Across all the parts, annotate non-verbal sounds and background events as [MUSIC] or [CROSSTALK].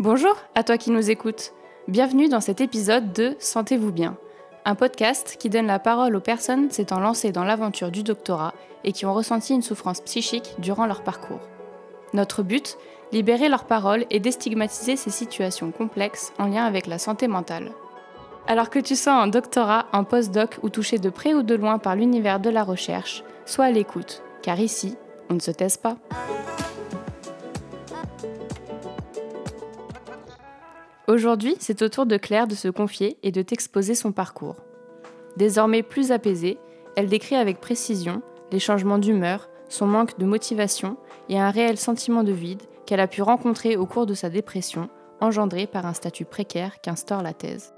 Bonjour à toi qui nous écoutes. Bienvenue dans cet épisode de Sentez-vous bien, un podcast qui donne la parole aux personnes s'étant lancées dans l'aventure du doctorat et qui ont ressenti une souffrance psychique durant leur parcours. Notre but Libérer leur parole et déstigmatiser ces situations complexes en lien avec la santé mentale. Alors que tu sois un doctorat, un post-doc ou touché de près ou de loin par l'univers de la recherche, sois à l'écoute, car ici, on ne se taise pas. Aujourd'hui, c'est au tour de Claire de se confier et de t'exposer son parcours. Désormais plus apaisée, elle décrit avec précision les changements d'humeur, son manque de motivation et un réel sentiment de vide qu'elle a pu rencontrer au cours de sa dépression, engendrée par un statut précaire qu'instaure la thèse.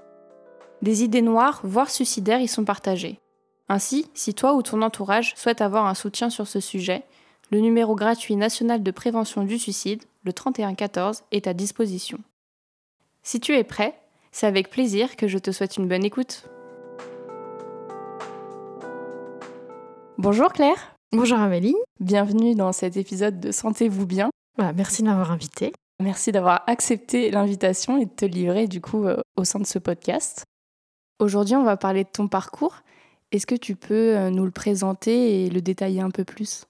Des idées noires, voire suicidaires, y sont partagées. Ainsi, si toi ou ton entourage souhaite avoir un soutien sur ce sujet, le numéro gratuit national de prévention du suicide, le 3114, est à disposition. Si tu es prêt, c'est avec plaisir que je te souhaite une bonne écoute. Bonjour Claire. Bonjour Amélie. Bienvenue dans cet épisode de Sentez-vous bien. Bah, merci de m'avoir invité. Merci d'avoir accepté l'invitation et de te livrer du coup euh, au sein de ce podcast. Aujourd'hui, on va parler de ton parcours. Est-ce que tu peux euh, nous le présenter et le détailler un peu plus?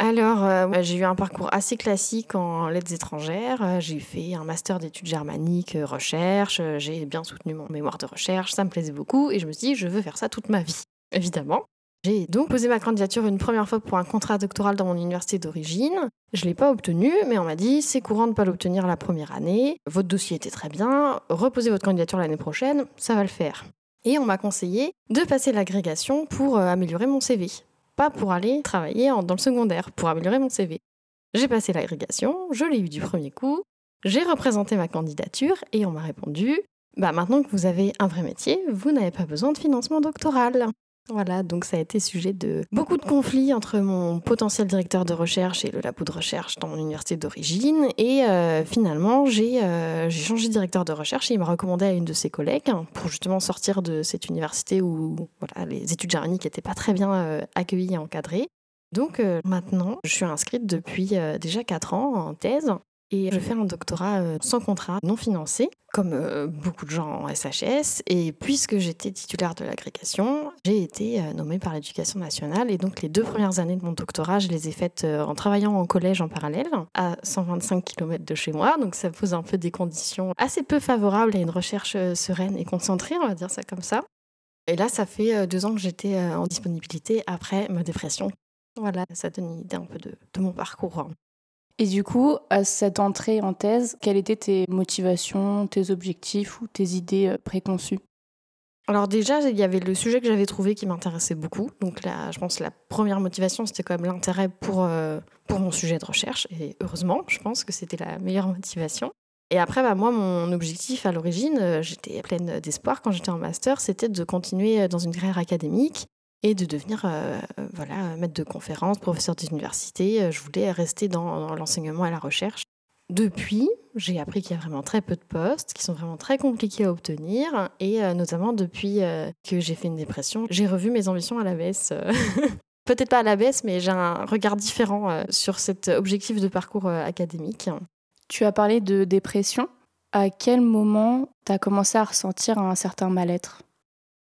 Alors, euh, j'ai eu un parcours assez classique en lettres étrangères. Euh, j'ai fait un master d'études germaniques, euh, recherche. J'ai bien soutenu mon mémoire de recherche. Ça me plaisait beaucoup et je me suis dit, je veux faire ça toute ma vie, évidemment. J'ai donc posé ma candidature une première fois pour un contrat doctoral dans mon université d'origine. Je ne l'ai pas obtenu, mais on m'a dit c'est courant de ne pas l'obtenir la première année. Votre dossier était très bien. Reposez votre candidature l'année prochaine, ça va le faire. Et on m'a conseillé de passer l'agrégation pour améliorer mon CV pas pour aller travailler dans le secondaire, pour améliorer mon CV. J'ai passé l'agrégation, je l'ai eu du premier coup, j'ai représenté ma candidature et on m'a répondu bah maintenant que vous avez un vrai métier, vous n'avez pas besoin de financement doctoral. Voilà, donc ça a été sujet de beaucoup de conflits entre mon potentiel directeur de recherche et le labo de recherche dans mon université d'origine. Et euh, finalement, euh, j'ai changé de directeur de recherche et il m'a recommandé à une de ses collègues pour justement sortir de cette université où les études germaniques n'étaient pas très bien euh, accueillies et encadrées. Donc maintenant, je suis inscrite depuis déjà 4 ans en thèse et je fais un doctorat euh, sans contrat, non financé, comme euh, beaucoup de gens en SHS. Et puisque j'étais titulaire de l'agrégation, j'ai été euh, nommée par l'éducation nationale. Et donc les deux premières années de mon doctorat, je les ai faites en travaillant en collège en parallèle, à 125 km de chez moi. Donc ça pose un peu des conditions assez peu favorables à une recherche sereine et concentrée, on va dire ça comme ça. Et là, ça fait deux ans que j'étais en disponibilité après ma dépression. Voilà, ça donne une idée un peu de, de mon parcours. Et du coup, à cette entrée en thèse, quelles étaient tes motivations, tes objectifs ou tes idées euh, préconçues? Alors déjà, il y avait le sujet que j'avais trouvé qui m'intéressait beaucoup. Donc là, je pense que la première motivation, c'était quand même l'intérêt pour, euh, pour mon sujet de recherche. Et heureusement, je pense que c'était la meilleure motivation. Et après, bah, moi, mon objectif à l'origine, euh, j'étais pleine d'espoir quand j'étais en master, c'était de continuer dans une carrière académique et de devenir euh, voilà, maître de conférence, professeur d'université. Euh, je voulais rester dans, l'enseignement et la recherche. Depuis, j'ai appris qu'il y a vraiment très peu de postes qui sont vraiment très compliqués à obtenir. Et euh, notamment depuis que j'ai fait une dépression, j'ai revu mes ambitions à la baisse. [LAUGHS] Peut-être pas à la baisse, mais j'ai un regard différent sur cet objectif de parcours académique. Tu as parlé de dépression. À quel moment tu as commencé à ressentir un certain mal-être?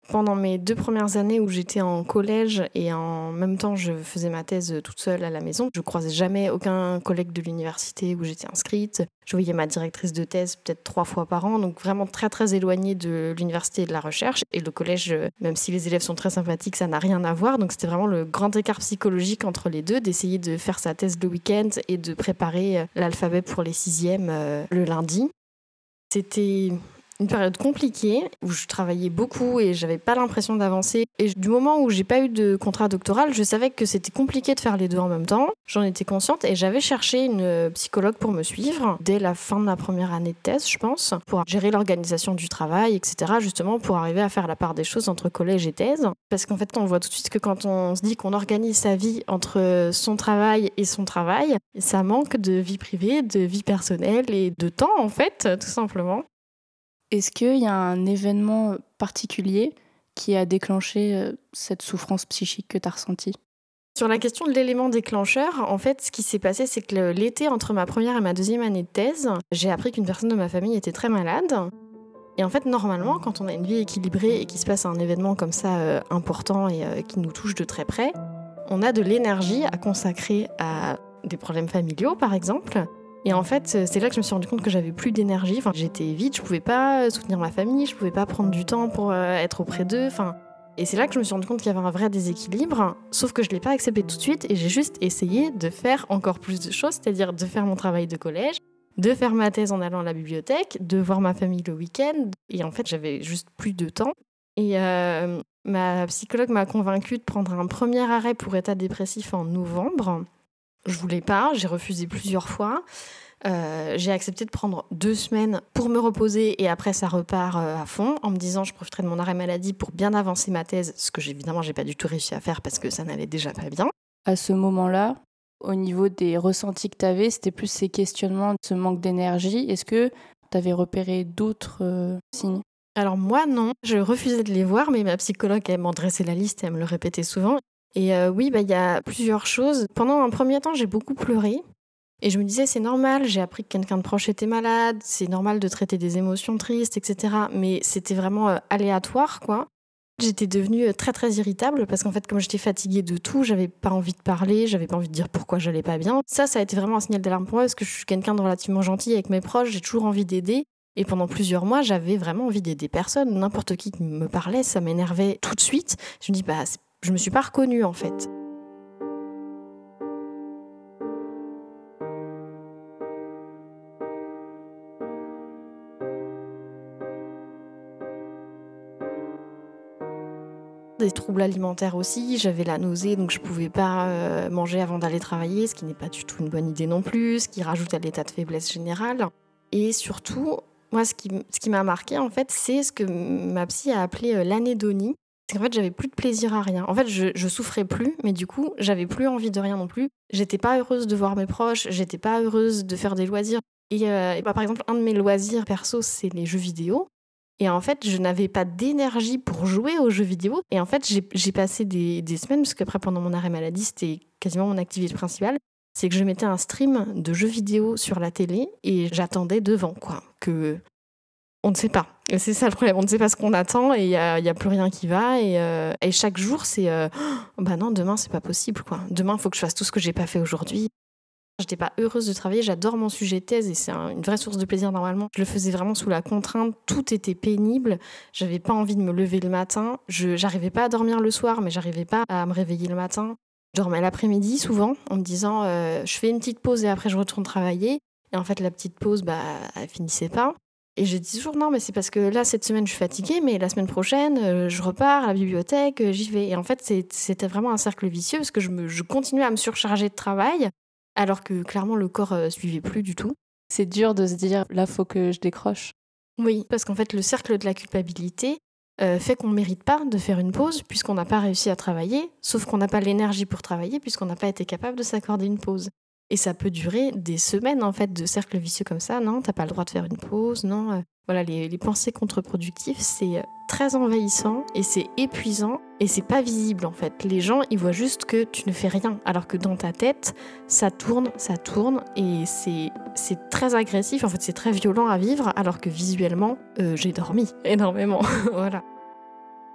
Pendant mes deux premières années où j'étais en collège et en même temps je faisais ma thèse toute seule à la maison, je croisais jamais aucun collègue de l'université où j'étais inscrite. Je voyais ma directrice de thèse peut-être trois fois par an, donc vraiment très très éloignée de l'université et de la recherche. Et le collège, même si les élèves sont très sympathiques, ça n'a rien à voir. Donc c'était vraiment le grand écart psychologique entre les deux, d'essayer de faire sa thèse le week-end et de préparer l'alphabet pour les sixièmes euh, le lundi. C'était une période compliquée où je travaillais beaucoup et j'avais pas l'impression d'avancer. Et du moment où j'ai pas eu de contrat doctoral, je savais que c'était compliqué de faire les deux en même temps. J'en étais consciente et j'avais cherché une psychologue pour me suivre dès la fin de ma première année de thèse, je pense, pour gérer l'organisation du travail, etc. Justement pour arriver à faire la part des choses entre collège et thèse. Parce qu'en fait, on voit tout de suite que quand on se dit qu'on organise sa vie entre son travail et son travail, ça manque de vie privée, de vie personnelle et de temps en fait, tout simplement. Est-ce qu'il y a un événement particulier qui a déclenché euh, cette souffrance psychique que tu as ressentie? Sur la question de l'élément déclencheur, en fait, ce qui s'est passé, c'est que l'été, entre ma première et ma deuxième année de thèse, j'ai appris qu'une personne de ma famille était très malade. Et en fait, normalement, quand on a une vie équilibrée et qu'il se passe un événement comme ça euh, important et euh, qui nous touche de très près, on a de l'énergie à consacrer à des problèmes familiaux, par exemple. Et en fait, c'est là que je me suis rendu compte que j'avais plus d'énergie. Enfin, j'étais vide, je pouvais pas soutenir ma famille, je pouvais pas prendre du temps pour euh, être auprès d'eux. Enfin, et c'est là que je me suis rendu compte qu'il y avait un vrai déséquilibre, sauf que je ne l'ai pas accepté tout de suite et j'ai juste essayé de faire encore plus de choses, c'est-à-dire de faire mon travail de collège, de faire ma thèse en allant à la bibliothèque, de voir ma famille le week-end. Et en fait, j'avais juste plus de temps. Et euh, ma psychologue m'a convaincue de prendre un premier arrêt pour état dépressif en novembre. Je voulais pas, j'ai refusé plusieurs fois. Euh, j'ai accepté de prendre deux semaines pour me reposer et après ça repart euh, à fond en me disant je profiterai de mon arrêt maladie pour bien avancer ma thèse, ce que évidemment j'ai pas du tout réussi à faire parce que ça n'allait déjà pas bien. À ce moment-là, au niveau des ressentis que tu avais, c'était plus ces questionnements, ce manque d'énergie. Est-ce que tu avais repéré d'autres euh, signes? Alors moi non, je refusais de les voir, mais ma psychologue elle m'en dressait la liste et elle me le répétait souvent. Et oui, bah, il y a plusieurs choses. Pendant un premier temps, j'ai beaucoup pleuré. Et je me disais, c'est normal, j'ai appris que quelqu'un de proche était malade, c'est normal de traiter des émotions tristes, etc. Mais c'était vraiment euh, aléatoire, quoi. J'étais devenue euh, très très irritable parce qu'en fait, comme j'étais fatiguée de tout, j'avais pas envie de parler, j'avais pas envie de dire pourquoi j'allais pas bien. Ça, ça a été vraiment un signal d'alarme pour moi parce que je suis quelqu'un de relativement gentil avec mes proches, j'ai toujours envie d'aider. Et pendant plusieurs mois, j'avais vraiment envie d'aider personne. N'importe qui qui me parlait, ça m'énervait tout de suite. Je me dis, bah, je me suis pas reconnue en fait. des troubles alimentaires aussi. J'avais la nausée, donc je pouvais pas euh, manger avant d'aller travailler, ce qui n'est pas du tout une bonne idée non plus, ce qui rajoute à l'état de faiblesse générale. Et surtout, moi, ce qui, ce qui m'a marqué, en fait, c'est ce que ma psy a appelé euh, l'anédonie. Qu'en fait, j'avais plus de plaisir à rien. En fait, je, je souffrais plus, mais du coup, j'avais plus envie de rien non plus. J'étais pas heureuse de voir mes proches, j'étais pas heureuse de faire des loisirs. Et, euh, bah, par exemple, un de mes loisirs perso, c'est les jeux vidéo. Et en fait, je n'avais pas d'énergie pour jouer aux jeux vidéo. Et en fait, j'ai passé des, des, semaines, parce qu'après, pendant mon arrêt maladie, c'était quasiment mon activité principale, c'est que je mettais un stream de jeux vidéo sur la télé et j'attendais devant, quoi. Que. On ne sait pas. C'est ça le problème. On ne sait pas ce qu'on attend et il n'y a, plus rien qui va. Et, euh, chaque jour, c'est. Euh, bah non, demain, c'est pas possible, quoi. Demain, il faut que je fasse tout ce que j'ai pas fait aujourd'hui. J'étais pas heureuse de travailler, j'adore mon sujet de thèse et c'est une vraie source de plaisir normalement. Je le faisais vraiment sous la contrainte, tout était pénible, j'avais pas envie de me lever le matin, je j'arrivais pas à dormir le soir mais j'arrivais pas à me réveiller le matin. Je dormais l'après-midi souvent en me disant euh, je fais une petite pause et après je retourne travailler et en fait la petite pause bah elle finissait pas. Et je dis toujours non, mais c'est parce que là, cette semaine, je suis fatiguée, mais la semaine prochaine, euh, je repars à la bibliothèque, euh, j'y vais. Et en fait, c'était vraiment un cercle vicieux parce que je, me, je continuais à me surcharger de travail alors que clairement le corps euh, suivait plus du tout. C'est dur de se dire là faut que je décroche. Oui, parce qu'en fait le cercle de la culpabilité euh, fait qu'on ne mérite pas de faire une pause puisqu'on n'a pas réussi à travailler, sauf qu'on n'a pas l'énergie pour travailler puisqu'on n'a pas été capable de s'accorder une pause. Et ça peut durer des semaines en fait de cercle vicieux comme ça. Non, t'as pas le droit de faire une pause. Non, euh, voilà, les, pensées contre-productives, c'est très envahissant et c'est épuisant et c'est pas visible en fait. Les gens, ils voient juste que tu ne fais rien, alors que dans ta tête, ça tourne, ça tourne et c'est très agressif. En fait, c'est très violent à vivre, alors que visuellement, euh, j'ai dormi [LAUGHS] énormément. voilà.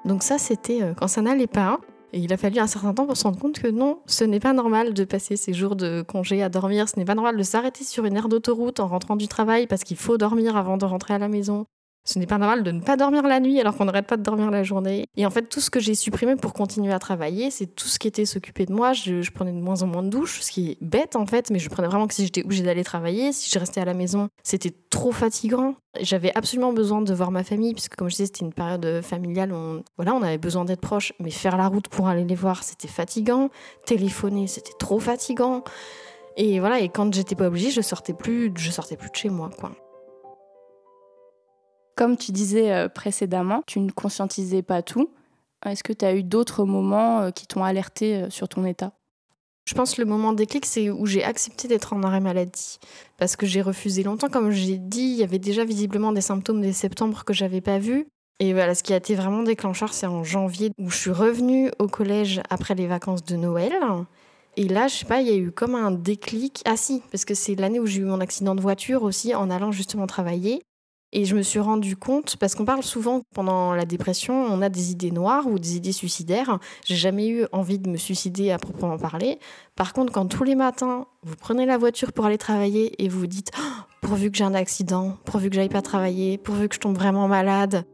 Donc ça, c'était euh, quand ça n'allait pas. Et il a fallu un certain temps pour se rendre compte que non, ce n'est pas normal de passer ces jours de congé à dormir, ce n'est pas normal de s'arrêter sur une aire d'autoroute en rentrant du travail parce qu'il faut dormir avant de rentrer à la maison. Ce n'est pas normal de ne pas dormir la nuit alors qu'on n'arrête pas de dormir la journée. Et en fait, tout ce que j'ai supprimé pour continuer à travailler, c'est tout ce qui était s'occuper de moi. Je, prenais de moins en moins de douches, ce qui est bête en fait, mais je prenais vraiment que si j'étais obligée d'aller travailler, si je restais à la maison, c'était trop fatigant. J'avais absolument besoin de voir ma famille, puisque comme je disais, c'était une période familiale on, voilà, on avait besoin d'être proche, mais faire la route pour aller les voir, c'était fatigant. Téléphoner, c'était trop fatigant. Et voilà, et quand j'étais pas obligée, je sortais plus, je sortais plus de chez moi, quoi. Comme tu disais euh, précédemment, tu ne conscientisais pas tout. Est-ce que tu as eu d'autres moments euh, qui t'ont alerté euh, sur ton état? Je pense que le moment déclic, c'est où j'ai accepté d'être en arrêt maladie. Parce que j'ai refusé longtemps. Comme j'ai dit, il y avait déjà visiblement des symptômes dès septembre que j'avais pas vus. Et voilà, ce qui a été vraiment déclencheur, c'est en janvier où je suis revenue au collège après les vacances de Noël. Et là, je sais pas, il y a eu comme un déclic. Ah si, parce que c'est l'année où j'ai eu mon accident de voiture aussi en allant justement travailler. Et je me suis rendu compte, parce qu'on parle souvent pendant la dépression, on a des idées noires ou des idées suicidaires. J'ai jamais eu envie de me suicider à proprement parler. Par contre, quand tous les matins, vous prenez la voiture pour aller travailler et vous vous dites oh, pourvu que j'ai un accident, pourvu que j'aille pas travailler, pourvu que je tombe vraiment malade,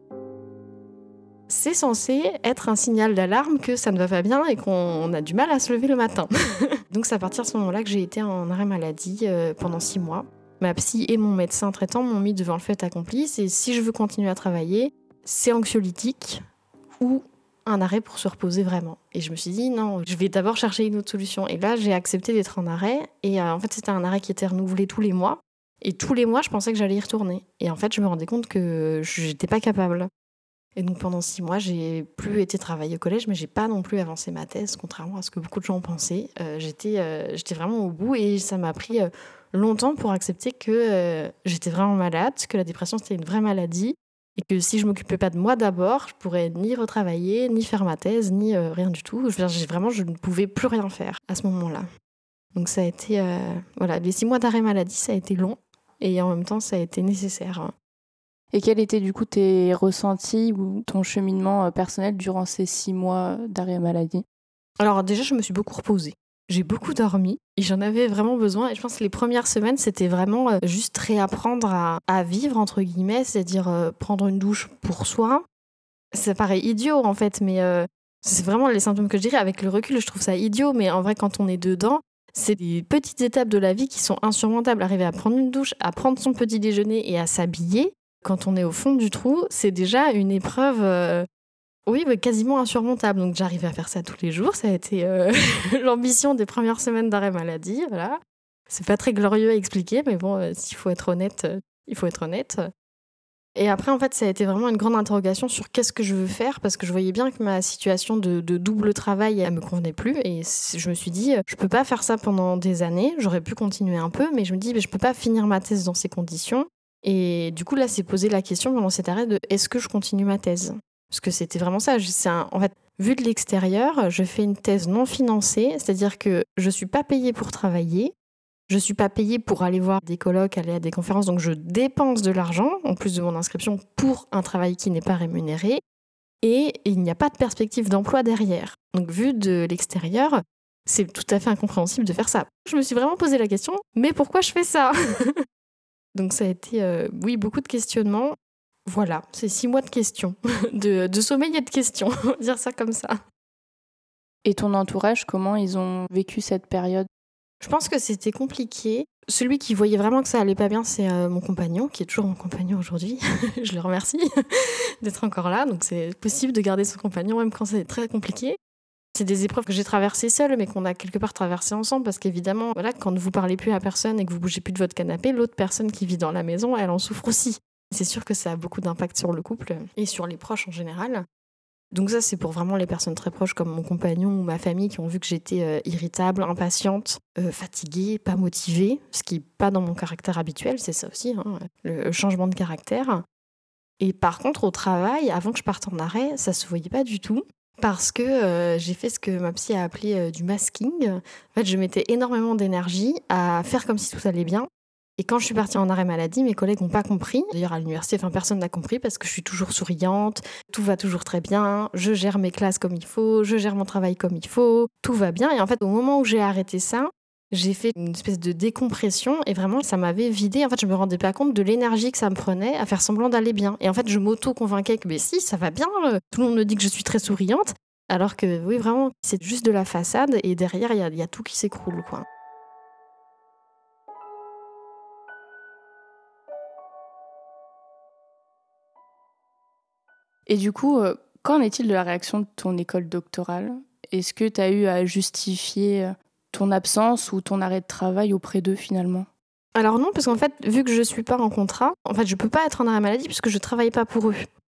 c'est censé être un signal d'alarme que ça ne va pas bien et qu'on a du mal à se lever le matin. [LAUGHS] Donc c'est à partir de ce moment-là que j'ai été en arrêt maladie euh, pendant six mois. Ma psy et mon médecin traitant m'ont mis devant le fait accompli. C'est si je veux continuer à travailler, c'est anxiolytique ou un arrêt pour se reposer vraiment. Et je me suis dit non, je vais d'abord chercher une autre solution. Et là, j'ai accepté d'être en arrêt. Et euh, en fait, c'était un arrêt qui était renouvelé tous les mois. Et tous les mois, je pensais que j'allais y retourner. Et en fait, je me rendais compte que je n'étais pas capable. Et donc pendant six mois, j'ai plus été travailler au collège, mais j'ai pas non plus avancé ma thèse, contrairement à ce que beaucoup de gens pensaient. Euh, j'étais, euh, j'étais vraiment au bout et ça m'a pris longtemps pour accepter que euh, j'étais vraiment malade, que la dépression c'était une vraie maladie et que si je m'occupais pas de moi d'abord, je pourrais ni retravailler, ni faire ma thèse, ni euh, rien du tout. Je vraiment, je ne pouvais plus rien faire à ce moment-là. Donc ça a été, euh, voilà, les six mois d'arrêt maladie, ça a été long et en même temps, ça a été nécessaire. Et quels étaient du coup tes ressentis ou ton cheminement personnel durant ces six mois d'arrêt maladie? Alors déjà, je me suis beaucoup reposée. J'ai beaucoup dormi et j'en avais vraiment besoin. Et je pense que les premières semaines, c'était vraiment euh, juste réapprendre à, vivre, entre guillemets, c'est-à-dire euh, prendre une douche pour soi. Ça paraît idiot en fait, mais euh, c'est vraiment les symptômes que je dirais. Avec le recul, je trouve ça idiot, mais en vrai, quand on est dedans, c'est des petites étapes de la vie qui sont insurmontables. Arriver à prendre une douche, à prendre son petit déjeuner et à s'habiller, quand on est au fond du trou, c'est déjà une épreuve oui, quasiment insurmontable. Donc j'arrivais à faire ça tous les jours. Ça a été euh, [LAUGHS] l'ambition des premières semaines d'arrêt maladie. Voilà. C'est pas très glorieux à expliquer, mais bon, euh, s'il faut être honnête, euh, il faut être honnête. Et après, en fait, ça a été vraiment une grande interrogation sur qu'est-ce que je veux faire, parce que je voyais bien que ma situation de, double travail, elle me convenait plus. Et je me suis dit, je peux pas faire ça pendant des années. J'aurais pu continuer un peu, mais je me dis, je peux pas finir ma thèse dans ces conditions. Et du coup, là, c'est posé la question pendant cet arrêt de est-ce que je continue ma thèse? Parce que c'était vraiment ça. en fait, vu de l'extérieur, je fais une thèse non financée, c'est-à-dire que je ne suis pas payée pour travailler, je ne suis pas payée pour aller voir des colloques, aller à des conférences, donc je dépense de l'argent, en plus de mon inscription, pour un travail qui n'est pas rémunéré, et il n'y a pas de perspective d'emploi derrière. Donc vu de l'extérieur, c'est tout à fait incompréhensible de faire ça. Je me suis vraiment posé la question, mais pourquoi je fais ça? [LAUGHS] Donc ça a été, euh, oui, beaucoup de questionnements. Voilà, c'est six mois de questions, [LAUGHS] de, sommeil et de questions, dire ça comme ça. Et ton entourage, comment ils ont vécu cette période? Je pense que c'était compliqué. Celui qui voyait vraiment que ça allait pas bien, c'est euh, mon compagnon, qui est toujours mon compagnon aujourd'hui. [LAUGHS] Je le remercie [LAUGHS] d'être encore là. Donc c'est possible de garder son compagnon même quand c'est très compliqué. C'est des épreuves que j'ai traversées seule, mais qu'on a quelque part traversées ensemble, parce qu'évidemment, voilà, quand vous parlez plus à personne et que vous bougez plus de votre canapé, l'autre personne qui vit dans la maison, elle en souffre aussi. C'est sûr que ça a beaucoup d'impact sur le couple et sur les proches en général. Donc ça, c'est pour vraiment les personnes très proches comme mon compagnon ou ma famille qui ont vu que j'étais euh, irritable, impatiente, euh, fatiguée, pas motivée, ce qui n'est pas dans mon caractère habituel, c'est ça aussi, hein, le changement de caractère. Et par contre, au travail, avant que je parte en arrêt, ça se voyait pas du tout. Parce que euh, j'ai fait ce que ma psy a appelé du masking. En fait, je mettais énormément d'énergie à faire comme si tout allait bien, et quand je suis partie en arrêt maladie, mes collègues n'ont pas compris. D'ailleurs, à l'université, enfin, personne n'a compris parce que je suis toujours souriante, tout va toujours très bien, je gère mes classes comme il faut, je gère mon travail comme il faut, tout va bien. Et en fait, au moment où j'ai arrêté ça, j'ai fait une espèce de décompression et vraiment, ça m'avait vidé. En fait, je me rendais pas compte de l'énergie que ça me prenait à faire semblant d'aller bien. Et en fait, je m'auto-convainquais que, mais si, ça va bien, euh, tout le monde me dit que je suis très souriante. Alors que, oui, vraiment, c'est juste de la façade et derrière, il y, y a tout qui s'écroule, quoi. Et du coup, euh, qu'en est-il de la réaction de ton école doctorale? Est-ce que tu as eu à justifier euh, ton absence ou ton arrêt de travail auprès d'eux finalement? Alors non, parce qu'en fait, vu que je ne suis pas en contrat, en fait, je peux pas être en arrêt maladie puisque je ne travaille pas pour eux.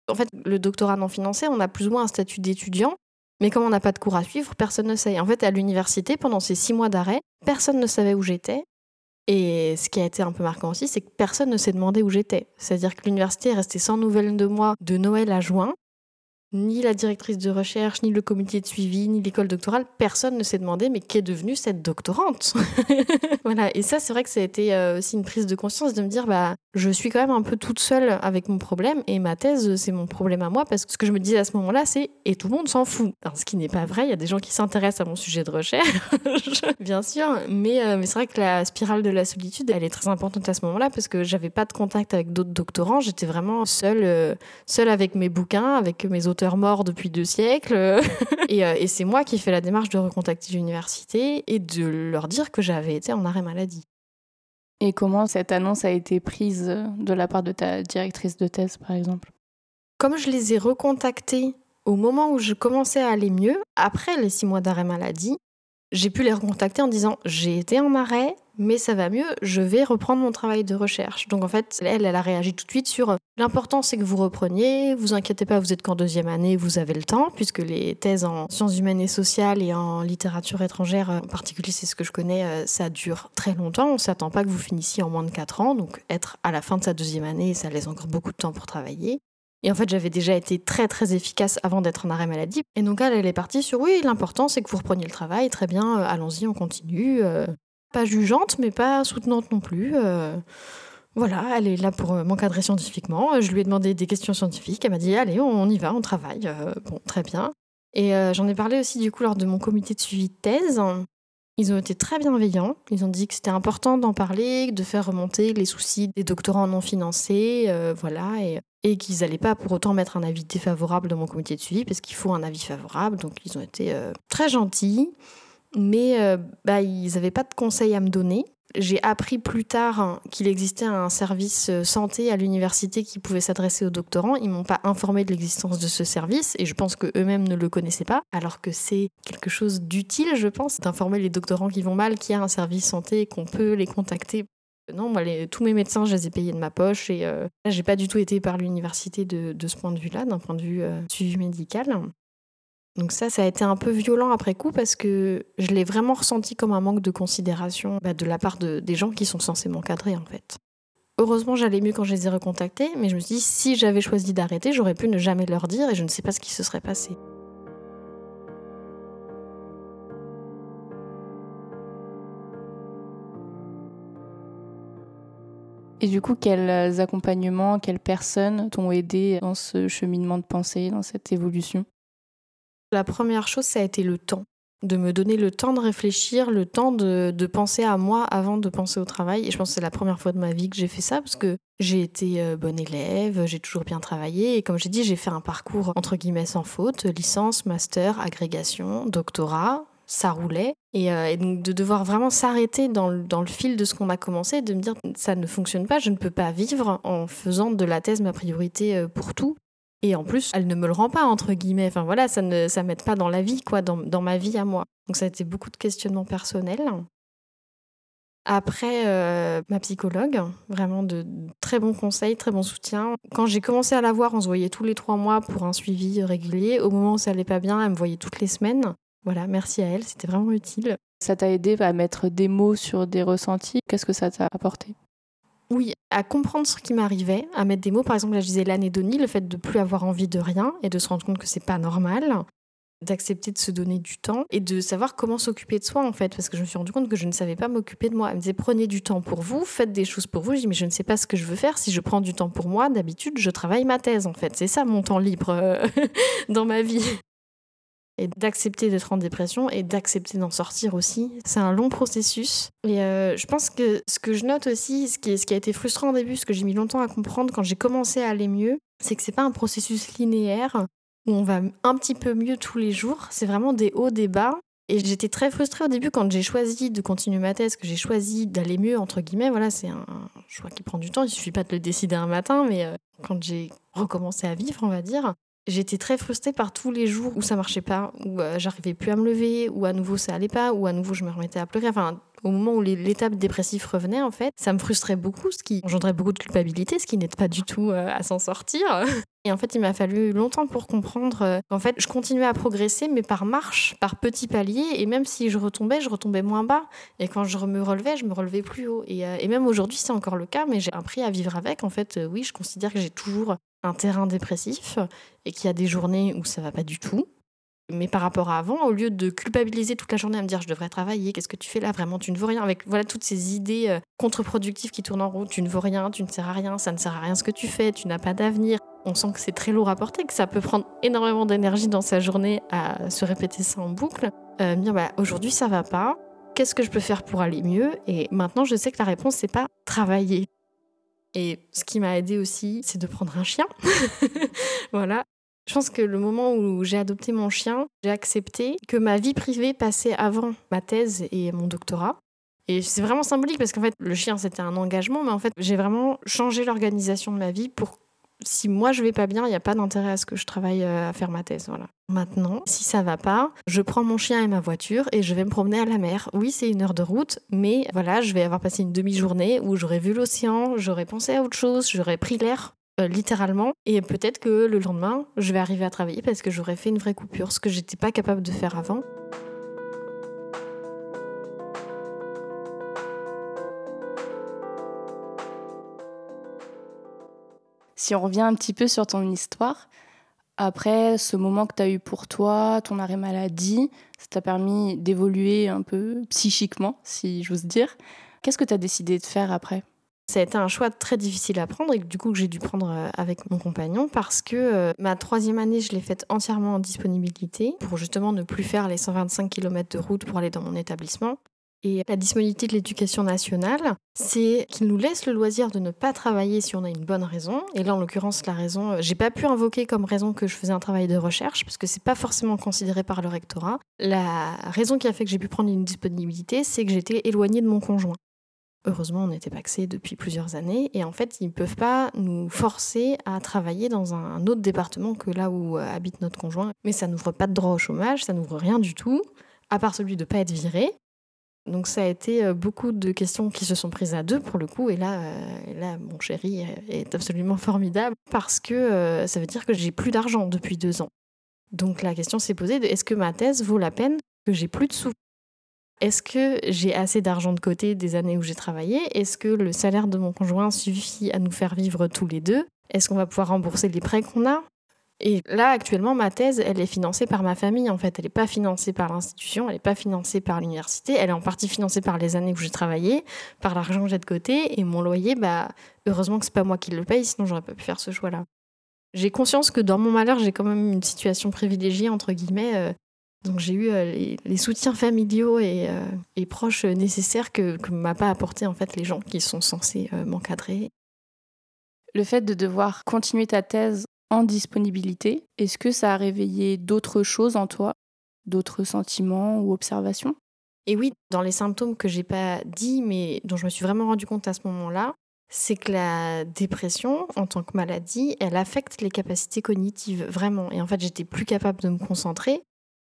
En fait, le doctorat non financé, on a plus ou moins un statut d'étudiant, mais comme on n'a pas de cours à suivre, personne ne sait. En fait, à l'université, pendant ces six mois d'arrêt, personne ne savait où j'étais. Et ce qui a été un peu marquant aussi, c'est que personne ne s'est demandé où j'étais. C'est-à-dire que l'université est restée sans nouvelles de moi de Noël à juin. Ni la directrice de recherche, ni le comité de suivi, ni l'école doctorale, personne ne s'est demandé mais qui est devenue cette doctorante? [LAUGHS] Voilà, et ça c'est vrai que ça a été euh, aussi une prise de conscience de me dire bah je suis quand même un peu toute seule avec mon problème et ma thèse c'est mon problème à moi parce que ce que je me disais à ce moment-là c'est et tout le monde s'en fout. ce qui n'est pas vrai, il y a des gens qui s'intéressent à mon sujet de recherche, [LAUGHS] bien sûr, mais, euh, mais c'est vrai que la spirale de la solitude elle est très importante à ce moment-là parce que j'avais pas de contact avec d'autres doctorants, j'étais vraiment seule, euh, seule avec mes bouquins, avec mes auteurs mort depuis deux siècles. [LAUGHS] et, euh, et c'est moi qui ai fait la démarche de recontacter l'université et de leur dire que j'avais été en arrêt maladie. Et comment cette annonce a été prise de la part de ta directrice de thèse, par exemple? Comme je les ai recontactés au moment où je commençais à aller mieux, après les six mois d'arrêt maladie, j'ai pu les recontacter en disant j'ai été en arrêt, mais ça va mieux, je vais reprendre mon travail de recherche. Donc en fait, elle, a réagi tout de suite sur l'important c'est que vous repreniez, vous inquiétez pas, vous êtes qu'en deuxième année, vous avez le temps, puisque les thèses en sciences humaines et sociales et en littérature étrangère en particulier, c'est ce que je connais, euh, ça dure très longtemps, on s'attend pas que vous finissiez en moins de quatre ans, donc être à la fin de sa deuxième année, ça laisse encore beaucoup de temps pour travailler. Et en fait, j'avais déjà été très très efficace avant d'être en arrêt maladie. Et donc elle, est partie sur oui, l'important c'est que vous repreniez le travail, très bien, allons-y, on continue. Pas jugeante, mais pas soutenante non plus. Euh, voilà, elle est là pour euh, m'encadrer scientifiquement. Je lui ai demandé des questions scientifiques. Elle m'a dit Allez, on y va, on travaille. Euh, bon, très bien. Et j'en ai parlé aussi du coup lors de mon comité de suivi de thèse. Ils ont été très bienveillants. Ils ont dit que c'était important d'en parler, de faire remonter les soucis des doctorants non financés, voilà, et, et qu'ils n'allaient pas pour autant mettre un avis défavorable dans mon comité de suivi, parce qu'il faut un avis favorable. Donc ils ont été très gentils mais euh, bah, ils n'avaient pas de conseils à me donner. J'ai appris plus tard qu'il existait un service euh, santé à l'université qui pouvait s'adresser aux doctorants. Ils m'ont pas informé de l'existence de ce service et je pense qu'eux-mêmes ne le connaissaient pas, alors que c'est quelque chose d'utile, je pense, d'informer les doctorants qui vont mal qu'il y a un service santé et qu'on peut les contacter. Non, moi, tous mes médecins, je les ai payés de ma poche et euh, j'ai pas du tout été par l'université de, ce point de vue-là, d'un point de vue suivi médical. Donc ça, ça a été un peu violent après coup parce que je l'ai vraiment ressenti comme un manque de considération bah, de la part de, des gens qui sont censés m'encadrer en fait. Heureusement, j'allais mieux quand je les ai recontactés, mais je me suis dit, si j'avais choisi d'arrêter, j'aurais pu ne jamais leur dire et je ne sais pas ce qui se serait passé. Et du coup, quels accompagnements, quelles personnes t'ont aidé dans ce cheminement de pensée, dans cette évolution? La première chose, ça a été le temps. De me donner le temps de réfléchir, le temps de, penser à moi avant de penser au travail. Et je pense que c'est la première fois de ma vie que j'ai fait ça parce que j'ai été euh, bonne élève, j'ai toujours bien travaillé. Et comme j'ai dit, j'ai fait un parcours entre guillemets sans faute licence, master, agrégation, doctorat. Ça roulait. Et, euh, donc de devoir vraiment s'arrêter dans, dans, le fil de ce qu'on a commencé, de me dire ça ne fonctionne pas, je ne peux pas vivre en faisant de la thèse ma priorité euh, pour tout. Et en plus, elle ne me le rend pas, entre guillemets. Enfin voilà, ça ne ça m'aide pas dans la vie, quoi, dans, dans, ma vie à moi. Donc ça a été beaucoup de questionnements personnels. Après, euh, ma psychologue, vraiment de très bons conseils, très bons soutiens. Quand j'ai commencé à la voir, on se voyait tous les trois mois pour un suivi régulier. Au moment où ça allait pas bien, elle me voyait toutes les semaines. Voilà, merci à elle, c'était vraiment utile. Ça t'a aidé à mettre des mots sur des ressentis? Qu'est-ce que ça t'a apporté? Oui, à comprendre ce qui m'arrivait, à mettre des mots. Par exemple, là, je disais l'anédonie, le fait de plus avoir envie de rien et de se rendre compte que c'est pas normal, d'accepter de se donner du temps et de savoir comment s'occuper de soi en fait, parce que je me suis rendu compte que je ne savais pas m'occuper de moi. Elle me disait prenez du temps pour vous, faites des choses pour vous. Je dis mais je ne sais pas ce que je veux faire. Si je prends du temps pour moi, d'habitude je travaille ma thèse en fait. C'est ça mon temps libre euh, [LAUGHS] dans ma vie et d'accepter d'être en dépression et d'accepter d'en sortir aussi. C'est un long processus. Et euh, je pense que ce que je note aussi, ce qui, a été frustrant au début, ce que j'ai mis longtemps à comprendre quand j'ai commencé à aller mieux, c'est que c'est pas un processus linéaire où on va un petit peu mieux tous les jours. C'est vraiment des hauts, des bas. Et j'étais très frustrée au début quand j'ai choisi de continuer ma thèse, que j'ai choisi d'aller mieux, entre guillemets. Voilà, c'est un choix qui prend du temps. Il suffit pas de le décider un matin, mais euh, quand j'ai recommencé à vivre, on va dire, J'étais très frustrée par tous les jours où ça marchait pas, où euh, j'arrivais plus à me lever, où à nouveau ça allait pas, où à nouveau je me remettais à pleurer. Enfin, au moment où l'étape dépressive revenait, en fait, ça me frustrait beaucoup, ce qui engendrait beaucoup de culpabilité, ce qui n'aide pas du tout euh, à s'en sortir. [LAUGHS] Et en fait, il m'a fallu longtemps pour comprendre euh, qu'en fait, je continuais à progresser, mais par marche, par petits paliers. Et même si je retombais, je retombais moins bas. Et quand je me relevais, je me relevais plus haut. Et, euh, et même aujourd'hui, c'est encore le cas, mais j'ai appris à vivre avec. En fait, oui, je considère que j'ai toujours un terrain dépressif et qu'il y a des journées où ça va pas du tout mais par rapport à avant, au lieu de culpabiliser toute la journée à me dire je devrais travailler, qu'est-ce que tu fais là? Vraiment, tu ne vaux rien. Avec voilà toutes ces idées euh, contre-productives qui tournent en route, tu ne vaux rien, tu ne sers à rien, ça ne sert à rien ce que tu fais, tu n'as pas d'avenir. On sent que c'est très lourd à porter, que ça peut prendre énormément d'énergie dans sa journée à se répéter ça en boucle. Euh, dire bah, aujourd'hui ça va pas, qu'est-ce que je peux faire pour aller mieux? Et maintenant je sais que la réponse c'est pas travailler. Et ce qui m'a aidé aussi, c'est de prendre un chien. [LAUGHS] voilà, je pense que le moment où j'ai adopté mon chien, j'ai accepté que ma vie privée passait avant ma thèse et mon doctorat. Et c'est vraiment symbolique parce qu'en fait, le chien, c'était un engagement, mais en fait, j'ai vraiment changé l'organisation de ma vie pour si moi je vais pas bien, il n'y a pas d'intérêt à ce que je travaille euh, à faire ma thèse. Voilà. Maintenant, si ça va pas, je prends mon chien et ma voiture et je vais me promener à la mer. Oui, c'est une heure de route, mais voilà, je vais avoir passé une demi-journée où j'aurais vu l'océan, j'aurais pensé à autre chose, j'aurais pris l'air euh, littéralement. Et peut-être que le lendemain, je vais arriver à travailler parce que j'aurais fait une vraie coupure, ce que j'étais pas capable de faire avant. Si on revient un petit peu sur ton histoire, après ce moment que tu as eu pour toi, ton arrêt maladie, ça t'a permis d'évoluer un peu psychiquement, si j'ose dire. Qu'est-ce que tu as décidé de faire après? Ça a été un choix très difficile à prendre et du coup que j'ai dû prendre euh, avec mon compagnon parce que euh, ma troisième année, je l'ai faite entièrement en disponibilité pour justement ne plus faire les 125 km de route pour aller dans mon établissement. Et la disponibilité de l'éducation nationale, c'est qu'il nous laisse le loisir de ne pas travailler si on a une bonne raison. Et là, en l'occurrence, la raison, euh, j'ai pas pu invoquer comme raison que je faisais un travail de recherche parce que c'est pas forcément considéré par le rectorat. La raison qui a fait que j'ai pu prendre une disponibilité, c'est que j'étais éloignée de mon conjoint. Heureusement, on n'était paxé depuis plusieurs années et en fait, ils ne peuvent pas nous forcer à travailler dans un autre département que là où euh, habite notre conjoint. Mais ça n'ouvre pas de droit au chômage, ça n'ouvre rien du tout, à part celui de ne pas être viré. Donc ça a été euh, beaucoup de questions qui se sont prises à deux pour le coup. Et là, euh, mon chéri est absolument formidable parce que ça veut dire que j'ai plus d'argent depuis deux ans. Donc la question s'est posée est-ce que ma thèse vaut la peine que j'ai plus de sous? Est-ce que j'ai assez d'argent de côté des années où j'ai travaillé? Est-ce que le salaire de mon conjoint suffit à nous faire vivre tous les deux? Est-ce qu'on va pouvoir rembourser les prêts qu'on a? Et là, actuellement, ma thèse, elle est financée par ma famille, en fait. Elle n'est pas financée par l'institution, elle n'est pas financée par l'université. Elle est en partie financée par les années où j'ai travaillé, par l'argent que j'ai de côté. Et mon loyer, bah, heureusement que c'est pas moi qui le paye, sinon j'aurais pas pu faire ce choix-là. J'ai conscience que dans mon malheur, j'ai quand même une situation privilégiée, entre guillemets. Donc j'ai eu euh, les, soutiens familiaux et, euh, proches nécessaires que ne m'a pas apporté en fait les gens qui sont censés euh, m'encadrer. Le fait de devoir continuer ta thèse en disponibilité, est-ce que ça a réveillé d'autres choses en toi, d'autres sentiments ou observations? Et oui, dans les symptômes que j'ai pas dit mais dont je me suis vraiment rendu compte à ce moment-là, c'est que la dépression, en tant que maladie, elle affecte les capacités cognitives, vraiment. Et en fait, j'étais plus capable de me concentrer.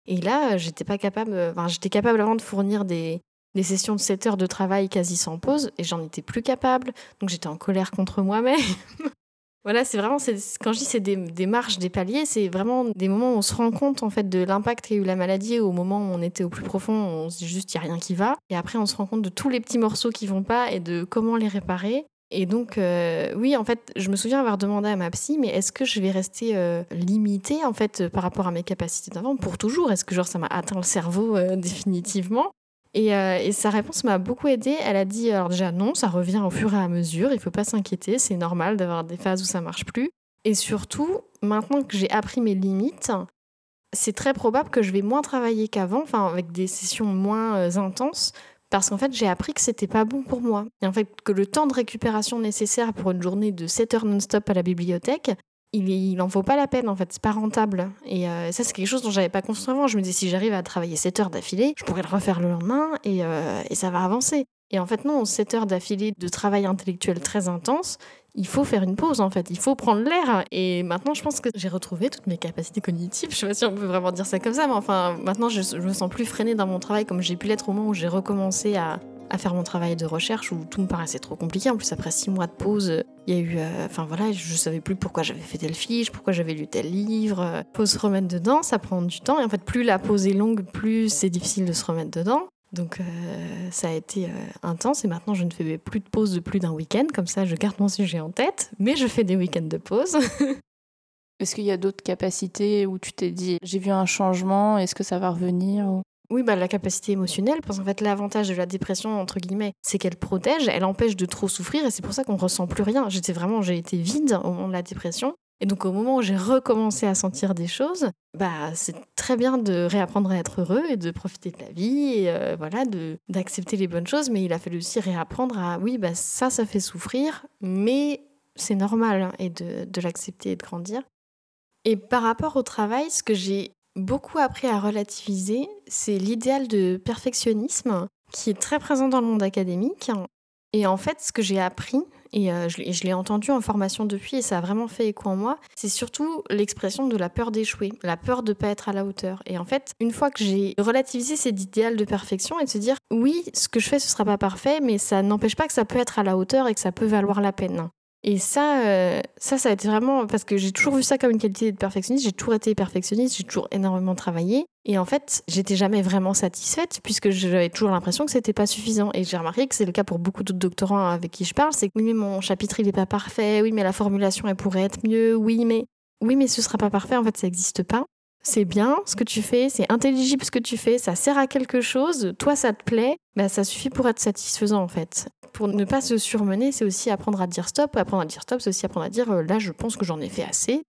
Et là, j'étais pas capable, enfin, j'étais capable avant de fournir des, des sessions de 7 heures de travail quasi sans pause, et j'en étais plus capable. Donc j'étais en colère contre moi-même. [LAUGHS] voilà, c'est vraiment, quand je dis c'est des, des, marches, des paliers, c'est vraiment des moments où on se rend compte en fait de l'impact qu'a eu la maladie. Au moment où on était au plus profond, on se dit juste il n'y a rien qui va. Et après, on se rend compte de tous les petits morceaux qui vont pas et de comment les réparer. Et donc, euh, oui, en fait, je me souviens avoir demandé à ma psy, mais est-ce que je vais rester euh, limitée, en fait, par rapport à mes capacités d'avant pour toujours? Est-ce que, genre, ça m'a atteint le cerveau euh, [LAUGHS] définitivement? Et, sa réponse m'a beaucoup aidée. Elle a dit, alors déjà, non, ça revient au fur et à mesure, il faut pas s'inquiéter, c'est normal d'avoir des phases où ça marche plus. Et surtout, maintenant que j'ai appris mes limites, c'est très probable que je vais moins travailler qu'avant, enfin, avec des sessions moins intenses, parce qu'en fait, j'ai appris que c'était pas bon pour moi. Et en fait, que le temps de récupération nécessaire pour une journée de 7 heures non-stop à la bibliothèque, il, il en vaut pas la peine, en fait, c'est pas rentable. Et euh, ça, c'est quelque chose dont j'avais pas conscience avant. Je me disais, si j'arrive à travailler 7 heures d'affilée, je pourrais le refaire le lendemain et, euh, et ça va avancer. Et en fait, non, 7 heures d'affilée de travail intellectuel très intense, il faut faire une pause en fait, il faut prendre l'air. Et maintenant, je pense que j'ai retrouvé toutes mes capacités cognitives. [LAUGHS] Je sais pas si on peut vraiment dire ça comme ça, mais enfin, maintenant, je, me sens plus freinée dans mon travail comme j'ai pu l'être au moment où j'ai recommencé à, faire mon travail de recherche où tout me paraissait trop compliqué. En plus, après six mois de pause, il y a eu. euh, voilà, je savais plus pourquoi j'avais fait telle fiche, pourquoi j'avais lu tel livre. Euh, Faut se remettre dedans, ça prend du temps. Et en fait, plus la pause est longue, plus c'est difficile de se remettre dedans. Donc euh, ça a été euh, intense et maintenant je ne fais plus de pause de plus d'un week-end, comme ça je garde mon sujet en tête, mais je fais des week-ends de pause. [LAUGHS] Est-ce qu'il y a d'autres capacités où tu t'es dit j'ai vu un changement, est-ce que ça va revenir ou- Oui, bah, la capacité émotionnelle, parce qu'en fait, l'avantage de la dépression, entre guillemets, c'est qu'elle protège, elle empêche de trop souffrir, et c'est pour ça qu'on ressent plus rien. J'étais vraiment, j'ai été vide au moment de la dépression. Et donc, au moment où j'ai recommencé à sentir des choses, bah, c'est très bien de réapprendre à être heureux et de profiter de la vie, et euh, voilà, de, d'accepter les bonnes choses. Mais il a fallu aussi réapprendre à, oui, bah, ça, ça fait souffrir, mais c'est normal, hein, et de, de l'accepter et de grandir. Et par rapport au travail, ce que j'ai beaucoup appris à relativiser, c'est l'idéal de perfectionnisme qui est très présent dans le monde académique. Et en fait, ce que j'ai appris, et euh, je l'ai- entendu en formation depuis, et ça a vraiment fait écho en moi, c'est surtout l'expression de la peur d'échouer, la peur de pas être à la hauteur. Et en fait, une fois que j'ai relativisé cet idéal de perfection et de se dire, oui, ce que je fais, ce sera pas parfait, mais ça n'empêche pas que ça peut être à la hauteur et que ça peut valoir la peine. Et ça, euh, ça, ça a été vraiment parce que j'ai toujours vu ça comme une qualité de perfectionniste. J'ai toujours été perfectionniste, j'ai toujours énormément travaillé. Et en fait, j'étais jamais vraiment satisfaite puisque j'avais toujours l'impression que c'était pas suffisant. Et j'ai remarqué que c'est le cas pour beaucoup d'autres doctorants avec qui je parle. C'est que oui, mais mon chapitre il est pas parfait. Oui, mais la formulation elle pourrait être mieux. Oui, mais oui, mais ce sera pas parfait. En fait, ça n'existe pas. C'est bien ce que tu fais, c'est intelligible ce que tu fais, ça sert à quelque chose, toi ça te plaît, bah, ça suffit pour être satisfaisant en fait. Pour ne pas se surmener, c'est aussi apprendre à dire stop. Apprendre à dire stop, c'est aussi apprendre à dire euh, là je pense que j'en ai fait assez.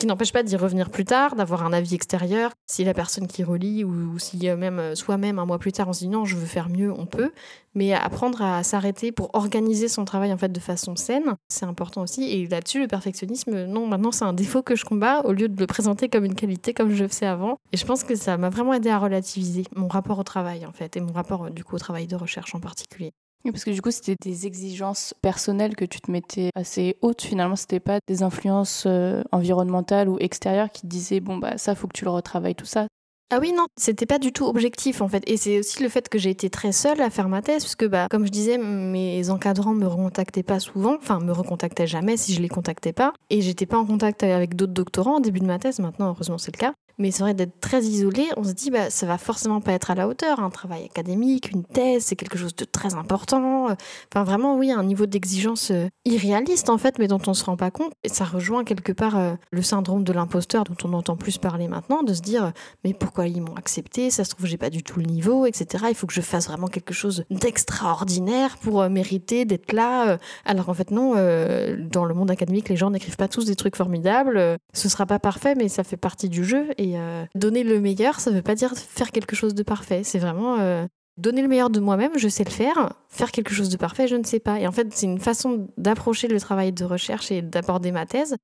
Qui n'empêche pas d'y revenir plus tard, d'avoir un avis extérieur. Si la personne qui relit ou, ou si euh, même euh, soi-même un mois plus tard on se dit non je veux faire mieux, on peut. Mais apprendre à s'arrêter pour organiser son travail en fait de façon saine, c'est important aussi. Et là-dessus, le perfectionnisme, non, maintenant c'est un défaut que je combats au lieu de le présenter comme une qualité comme je le faisais avant. Et je pense que ça m'a vraiment aidé à relativiser mon rapport au travail en fait et mon rapport euh, du coup au travail de recherche en particulier. Parce que du coup, c'était des exigences personnelles que tu te mettais assez hautes. Finalement, c'était pas des influences euh, environnementales ou extérieures qui te disaient bon bah ça faut que tu le retravailles tout ça. Ah oui, non, c'était pas du tout objectif en fait. Et c'est aussi le fait que j'ai été très seule à faire ma thèse, parce que bah, comme je disais, mes encadrants me recontactaient pas souvent, enfin me recontactaient jamais si je les contactais pas. Et j'étais pas en contact avec d'autres doctorants au début de ma thèse, maintenant heureusement c'est le cas. Mais c'est vrai d'être très isolé, on se dit bah ça va forcément pas être à la hauteur. Un travail académique, une thèse, c'est quelque chose de très important. Enfin vraiment oui, un niveau d'exigence euh, irréaliste en fait, mais dont on se rend pas compte. Et ça rejoint quelque part euh, le syndrome de l'imposteur dont on entend plus parler maintenant, de se dire mais pourquoi ils m'ont accepté? Ça se trouve j'ai pas du tout le niveau, etc. Il faut que je fasse vraiment quelque chose d'extraordinaire pour euh, mériter d'être là. euh. Alors en fait non, euh, dans le monde académique, les gens n'écrivent pas tous des trucs formidables. Euh, Ce sera pas parfait, mais ça fait partie du jeu. Euh, donner le meilleur, ça veut pas dire faire quelque chose de parfait. C'est vraiment euh, donner le meilleur de moi-même, je sais le faire. Faire quelque chose de parfait, je ne sais pas. Et en fait, c'est une façon d'approcher le travail de recherche et d'aborder ma thèse.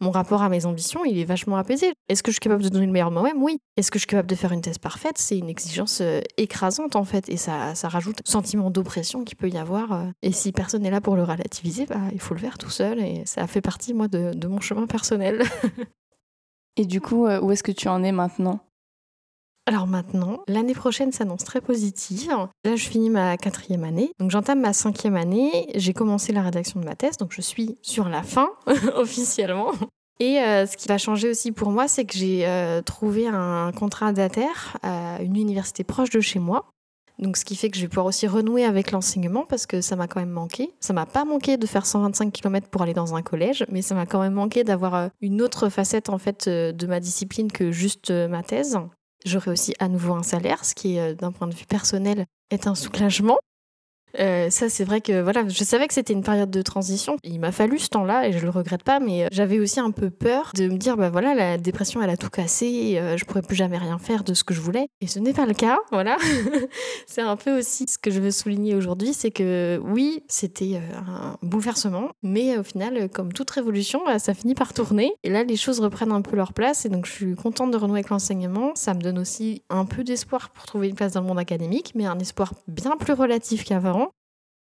Mon rapport à mes ambitions, il est vachement apaisé. Est-ce que je suis capable de donner le meilleur de moi-même? Oui. Est-ce que je suis capable de faire une thèse parfaite? C'est une exigence euh, écrasante en fait, et ça, ça rajoute un sentiment d'oppression qu'il peut y avoir. Et si personne n'est là pour le relativiser, bah, il faut le faire tout seul, et ça fait partie moi de mon chemin personnel. [LAUGHS] Et du coup, euh, où est-ce que tu en es maintenant? Alors maintenant, l'année prochaine s'annonce très positive. Là, je finis ma quatrième année. Donc j'entame ma cinquième année. J'ai commencé la rédaction de ma thèse, donc je suis sur la fin [LAUGHS] officiellement. Et euh, ce qui va changer aussi pour moi, c'est que j'ai euh, trouvé un contrat d'ATER à une université proche de chez moi. Donc, ce qui fait que je vais pouvoir aussi renouer avec l'enseignement parce que ça m'a quand même manqué. Ça m'a pas manqué de faire 125 km pour aller dans un collège, mais ça m'a quand même manqué d'avoir euh, une autre facette en fait euh, de ma discipline que juste euh, ma thèse. J'aurai aussi à nouveau un salaire, ce qui, d'un point de vue personnel, est un soulagement. Euh, ça, c'est vrai que voilà, je savais que c'était une période de transition. Il m'a fallu ce temps-là et je le regrette pas, mais euh, j'avais aussi un peu peur de me dire, bah voilà, la dépression, elle a tout cassé, euh, je pourrais plus jamais rien faire de ce que je voulais. Et ce n'est pas le cas, [LAUGHS] voilà. [LAUGHS] c'est un peu aussi ce que je veux souligner aujourd'hui, c'est que oui, c'était un bouleversement, mais au final, comme toute révolution, bah, ça finit par tourner. Et là, les choses reprennent un peu leur place, et donc je suis contente de renouer avec l'enseignement. Ça me donne aussi un peu d'espoir pour trouver une place dans le monde académique, mais un espoir bien plus relatif qu'avant.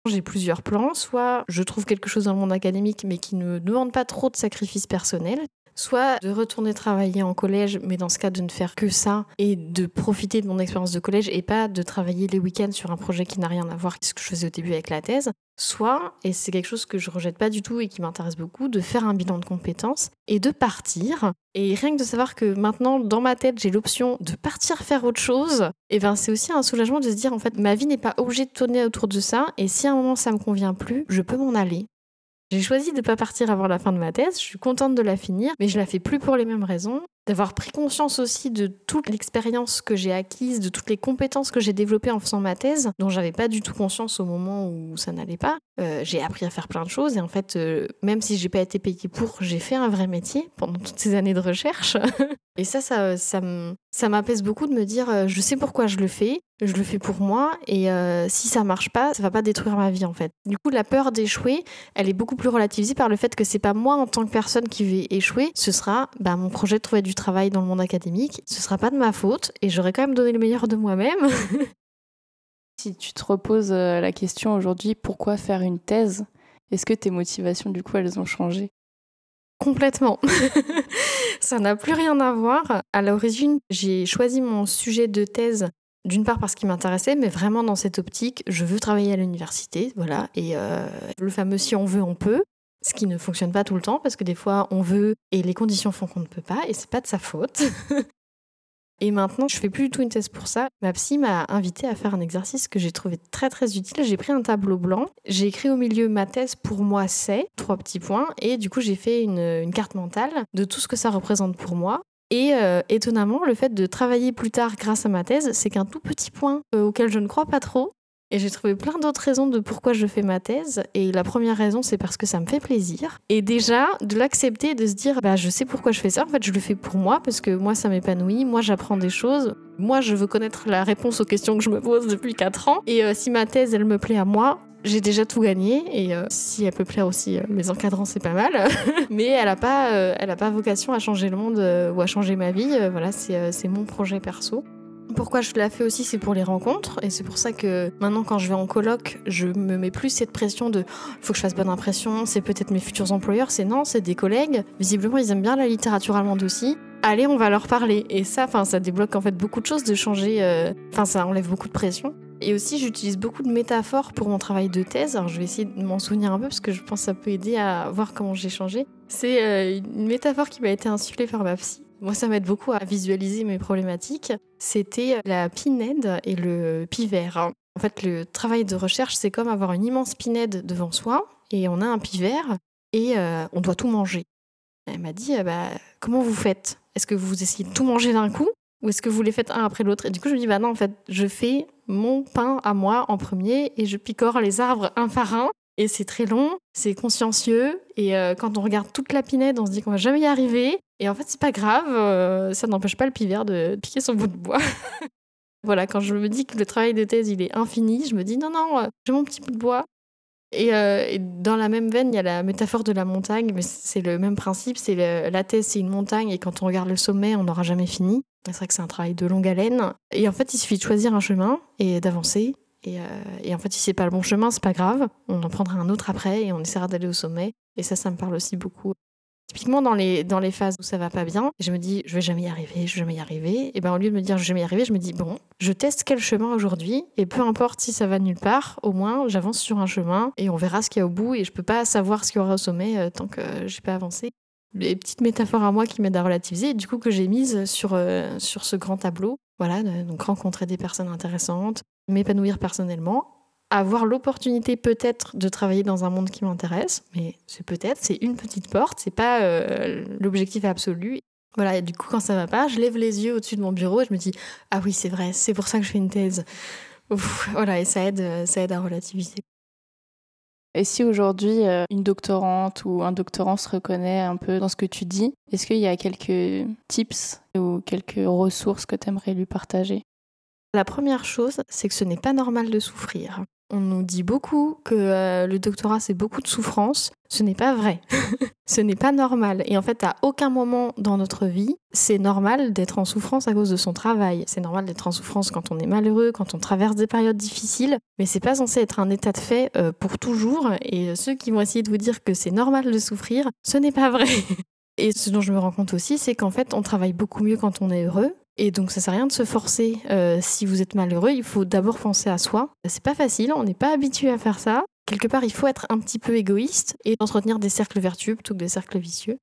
J'ai plusieurs plans. Soit je trouve quelque chose dans le monde académique, mais qui ne demande pas trop de sacrifices personnels. Soit de retourner travailler en collège, mais dans ce cas de ne faire que ça et de profiter de mon expérience de collège et pas de travailler les week-ends sur un projet qui n'a rien à voir avec ce que je faisais au début avec la thèse. Soit, et c'est quelque chose que je rejette pas du tout et qui m'intéresse beaucoup, de faire un bilan de compétences et de partir. Et rien que de savoir que maintenant, dans ma tête, j'ai l'option de partir faire autre chose, et eh ben c'est aussi un soulagement de se dire en fait, ma vie n'est pas obligée de tourner autour de ça. Et si à un moment ça me convient plus, je peux m'en aller. J'ai choisi de ne pas partir avant la fin de ma thèse, je suis contente de la finir, mais je la fais plus pour les mêmes raisons. D'avoir pris conscience aussi de toute l'expérience que j'ai acquise, de toutes les compétences que j'ai développées en faisant ma thèse, dont j'avais pas du tout conscience au moment où ça n'allait pas. Euh, j'ai appris à faire plein de choses et en fait, euh, même si j'ai pas été payée pour, j'ai fait un vrai métier pendant toutes ces années de recherche. [LAUGHS] et ça, ça, ça, ça m'apaise beaucoup de me dire, euh, je sais pourquoi je le fais, je le fais pour moi et si ça marche pas, ça va pas détruire ma vie en fait. Du coup, la peur d'échouer, elle est beaucoup plus relativisée par le fait que c'est pas moi en tant que personne qui vais échouer, ce sera bah, mon projet de trouver du travail dans le monde académique, ce sera pas de ma faute et j'aurais quand même donné le meilleur de moi-même. [LAUGHS] si tu te reposes euh, la question aujourd'hui, pourquoi faire une thèse? Est-ce que tes motivations du coup elles ont changé? Complètement. [LAUGHS] ça n'a plus rien à voir. À l'origine, j'ai choisi mon sujet de thèse d'une part parce qu'il m'intéressait, mais vraiment dans cette optique, je veux travailler à l'université, voilà. Et euh, le fameux si on veut, on peut. Ce qui ne fonctionne pas tout le temps parce que des fois on veut et les conditions font qu'on ne peut pas et c'est pas de sa faute. [LAUGHS] et maintenant, je fais plus du tout une thèse pour ça. Ma psy m'a invité à faire un exercice que j'ai trouvé très très utile. J'ai pris un tableau blanc, j'ai écrit au milieu ma thèse pour moi c'est trois petits points et du coup j'ai fait une, carte mentale de tout ce que ça représente pour moi. Et euh, étonnamment, le fait de travailler plus tard grâce à ma thèse, c'est qu'un tout petit point euh, auquel je ne crois pas trop. Et j'ai trouvé plein d'autres raisons de pourquoi je fais ma thèse. Et la première raison, c'est parce que ça me fait plaisir. Et déjà, de l'accepter, de se dire, bah, je sais pourquoi je fais ça. En fait, je le fais pour moi, parce que moi, ça m'épanouit. Moi, j'apprends des choses. Moi, je veux connaître la réponse aux questions que je me pose depuis 4 ans. Et euh, si ma thèse, elle me plaît à moi, j'ai déjà tout gagné et euh, si elle peut plaire aussi euh, mes encadrants c'est pas mal [LAUGHS] mais elle n'a pas pas vocation à changer le monde ou à changer ma vie voilà c'est mon projet perso pourquoi je la fais aussi, c'est pour les rencontres. Et c'est pour ça que maintenant, quand je vais en colloque, je me mets plus cette pression de faut que je fasse bonne impression, c'est peut-être mes futurs employeurs. C'est non, c'est des collègues. Visiblement, ils aiment bien la littérature allemande aussi. Allez, on va leur parler. Et ça, enfin, ça débloque en fait beaucoup de choses de changer. Enfin, ça enlève beaucoup de pression. Et aussi, j'utilise beaucoup de métaphores pour mon travail de thèse. Alors, je vais essayer de m'en souvenir un peu parce que je pense que ça peut aider à voir comment j'ai changé. C'est euh, une métaphore qui m'a été insufflée par ma psy. Moi, ça m'aide beaucoup à visualiser mes problématiques. C'était la pinède et le pivert. En fait, le travail de recherche, c'est comme avoir une immense pinède devant soi et on a un pivert et euh, on doit tout manger. Elle m'a dit, bah, comment vous faites? Est-ce que vous essayez de tout manger d'un coup ou est-ce que vous les faites un après l'autre? Et du coup, je me dis, bah non, en fait, je fais mon pain à moi en premier et je picore les arbres un par un. Et c'est très long, c'est consciencieux. Et euh, quand on regarde toute la pinède, on se dit qu'on va jamais y arriver. Et en fait, c'est pas grave, euh, ça n'empêche pas le pivert de piquer son bout de bois. [LAUGHS] voilà, quand je me dis que le travail de thèse, il est infini, je me dis non, non, euh, j'ai mon petit bout de bois. Et, dans la même veine, il y a la métaphore de la montagne, mais c'est le même principe. C'est la thèse, c'est une montagne, et quand on regarde le sommet, on n'aura jamais fini. C'est vrai que c'est un travail de longue haleine. Et en fait, il suffit de choisir un chemin et d'avancer. Et, euh, en fait, si c'est pas le bon chemin, c'est pas grave. On en prendra un autre après et on essaiera d'aller au sommet. Et ça, ça me parle aussi beaucoup. Typiquement, dans les, dans les phases où ça va pas bien, je me dis, je vais jamais y arriver, je vais jamais y arriver. Et ben, au lieu de me dire, je vais jamais y arriver, je me dis, bon, je teste quel chemin aujourd'hui. Et peu importe si ça va nulle part, au moins, j'avance sur un chemin et on verra ce qu'il y a au bout. Et je peux pas savoir ce qu'il y aura au sommet euh, tant que j'ai pas avancé des petites métaphores à moi qui m'aident à relativiser, et du coup que j'ai mises sur, euh, sur ce grand tableau. Voilà, donc rencontrer des personnes intéressantes, m'épanouir personnellement, avoir l'opportunité peut-être de travailler dans un monde qui m'intéresse, mais c'est peut-être, c'est une petite porte, c'est pas euh, l'objectif absolu. Voilà, et du coup quand ça va pas, je lève les yeux au-dessus de mon bureau et je me dis ah oui c'est vrai, c'est pour ça que je fais une thèse. voilà, et ça aide, ça aide à relativiser. Et si aujourd'hui euh, une doctorante ou un doctorant se reconnaît un peu dans ce que tu dis, est-ce qu'il y a quelques tips ou quelques ressources que tu aimerais lui partager? La première chose, c'est que ce n'est pas normal de souffrir. On nous dit beaucoup que euh, le doctorat, c'est beaucoup de souffrance. Ce n'est pas vrai. [LAUGHS] ce n'est pas normal. Et en fait, à aucun moment dans notre vie, c'est normal d'être en souffrance à cause de son travail. C'est normal d'être en souffrance quand on est malheureux, quand on traverse des périodes difficiles. Mais c'est pas censé être un état de fait euh, pour toujours. Et ceux qui vont essayer de vous dire que c'est normal de souffrir, ce n'est pas vrai. [LAUGHS] Et ce dont je me rends compte aussi, c'est qu'en fait, on travaille beaucoup mieux quand on est heureux. Et donc, ça sert à rien de se forcer. Euh, si vous êtes malheureux, il faut d'abord penser à soi. C'est pas facile, on n'est pas habitué à faire ça. Quelque part, il faut être un petit peu égoïste et entretenir des cercles vertueux plutôt que des cercles vicieux.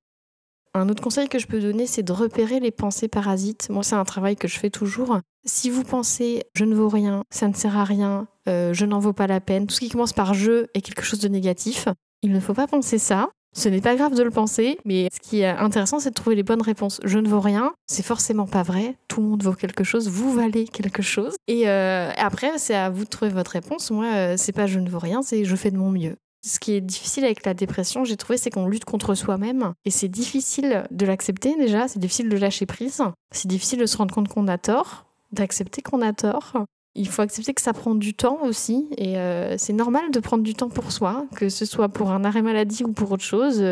Un autre conseil que je peux donner, c'est de repérer les pensées parasites. Moi, c'est un travail que je fais toujours. Si vous pensez je ne vaux rien, ça ne sert à rien, euh, je n'en vaux pas la peine, tout ce qui commence par je est quelque chose de négatif, il ne faut pas penser ça. Ce n'est pas grave de le penser, mais ce qui est intéressant, c'est de trouver les bonnes réponses. Je ne vaux rien, c'est forcément pas vrai. Tout le monde vaut quelque chose, vous valez quelque chose. Et euh, après, c'est à vous de trouver votre réponse. Moi, euh, c'est pas je ne vaux rien, c'est je fais de mon mieux. Ce qui est difficile avec la dépression, j'ai trouvé, c'est qu'on lutte contre soi-même. Et c'est difficile de l'accepter déjà, c'est difficile de lâcher prise. C'est difficile de se rendre compte qu'on a tort, d'accepter qu'on a tort. Il faut accepter que ça prend du temps aussi, et euh, c'est normal de prendre du temps pour soi, que ce soit pour un arrêt maladie ou pour autre chose.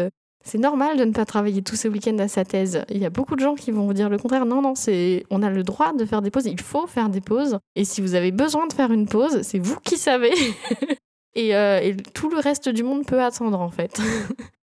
C'est normal de ne pas travailler tous ces week-ends à sa thèse. Il y a beaucoup de gens qui vont vous dire le contraire. Non, non, c'est, on a le droit de faire des pauses. Il faut faire des pauses. Et si vous avez besoin de faire une pause, c'est vous qui savez. [LAUGHS] et, euh, et tout le reste du monde peut attendre en fait. [LAUGHS]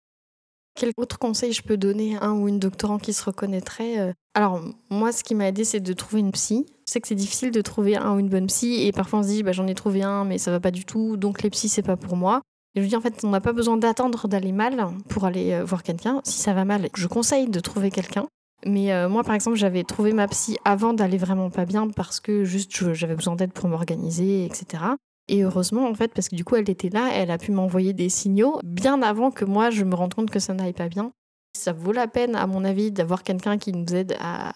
Quel autre conseil je peux donner à un ou une doctorant qui se reconnaîtrait euh Alors, moi, ce qui m'a aidé, c'est de trouver une psy. Je sais que c'est difficile de trouver un ou une bonne psy, et parfois on se dit, bah, j'en ai trouvé un, mais ça va pas du tout, donc les psys, c'est pas pour moi. Et je dis, en fait, on n'a pas besoin d'attendre d'aller mal pour aller euh, voir quelqu'un. Si ça va mal, je conseille de trouver quelqu'un. Mais euh, moi, par exemple, j'avais trouvé ma psy avant d'aller vraiment pas bien parce que juste j'avais besoin d'aide pour m'organiser, etc. Et heureusement, en fait, parce que du coup, elle était là, elle a pu m'envoyer des signaux bien avant que moi, je me rende compte que ça n'aille pas bien. Ça vaut la peine, à mon avis, d'avoir quelqu'un qui nous aide à.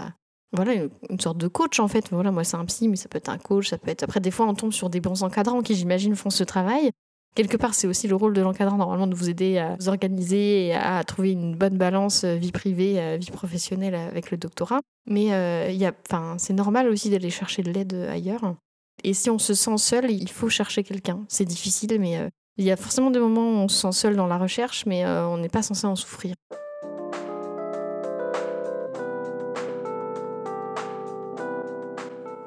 Voilà, une, sorte de coach, en fait. Voilà, moi, c'est un psy, mais ça peut être un coach, ça peut être. Après, des fois, on tombe sur des bons encadrants qui, j'imagine, font ce travail. Quelque part, c'est aussi le rôle de l'encadrant, normalement, de vous aider à vous organiser et à trouver une bonne balance euh, vie privée, euh, vie professionnelle avec le doctorat. Mais euh, y a, c'est normal aussi d'aller chercher de l'aide ailleurs. Et si on se sent seul, il faut chercher quelqu'un. C'est difficile, mais euh, il y a forcément des moments où on se sent seul dans la recherche, mais euh, on n'est pas censé en souffrir.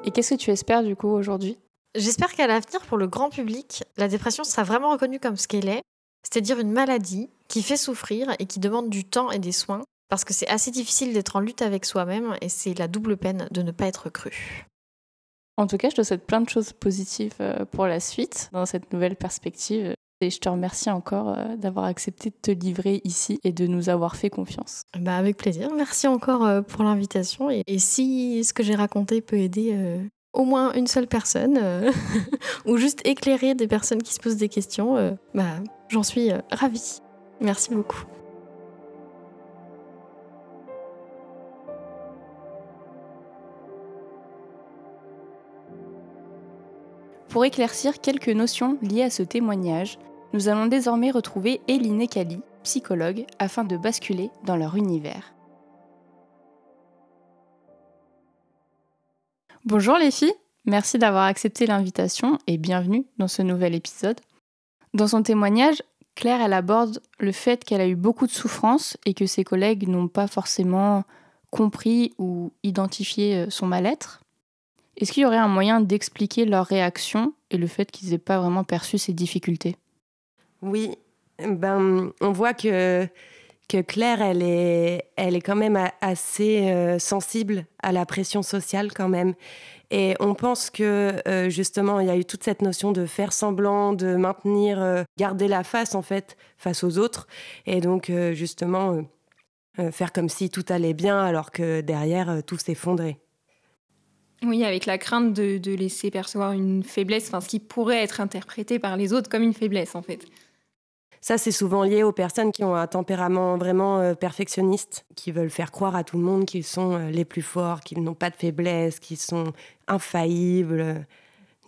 Et qu'est-ce que tu espères du coup aujourd'hui? J'espère qu'à l'avenir, pour le grand public, la dépression sera vraiment reconnue comme ce qu'elle est, c'est-à-dire une maladie qui fait souffrir et qui demande du temps et des soins, parce que c'est assez difficile d'être en lutte avec soi-même et c'est la double peine de ne pas être cru. En tout cas, je te souhaite plein de choses positives euh, pour la suite dans cette nouvelle perspective. Et je te remercie encore euh, d'avoir accepté de te livrer ici et de nous avoir fait confiance. Bah avec plaisir. Merci encore euh, pour l'invitation. Et, si ce que j'ai raconté peut aider au moins une seule personne [LAUGHS] ou juste éclairer des personnes qui se posent des questions, bah, j'en suis ravie. Merci beaucoup. Pour éclaircir quelques notions liées à ce témoignage, nous allons désormais retrouver Eline Kali, psychologues, afin de basculer dans leur univers. Bonjour les filles, merci d'avoir accepté l'invitation et bienvenue dans ce nouvel épisode. Dans son témoignage, Claire elle aborde le fait qu'elle a eu beaucoup de souffrances et que ses collègues n'ont pas forcément compris ou identifié euh, son mal-être. Est-ce qu'il y aurait un moyen d'expliquer leur réaction et le fait qu'ils n'aient pas vraiment perçu ces difficultés? Oui, ben, on voit que, que Claire, elle est, elle est quand même assez euh, sensible à la pression sociale quand même. Et on pense que euh, justement, il y a eu toute cette notion de faire semblant, de maintenir, euh, garder la face en fait, face aux autres. Et donc, justement, faire comme si tout allait bien alors que derrière, tout s'effondrait. Oui, avec la crainte de, laisser percevoir une faiblesse, enfin ce qui pourrait être interprété par les autres comme une faiblesse en fait. Ça, c'est souvent lié aux personnes qui ont un tempérament vraiment euh, perfectionniste, qui veulent faire croire à tout le monde qu'ils sont euh, les plus forts, qu'ils n'ont pas de faiblesse, qu'ils sont infaillibles.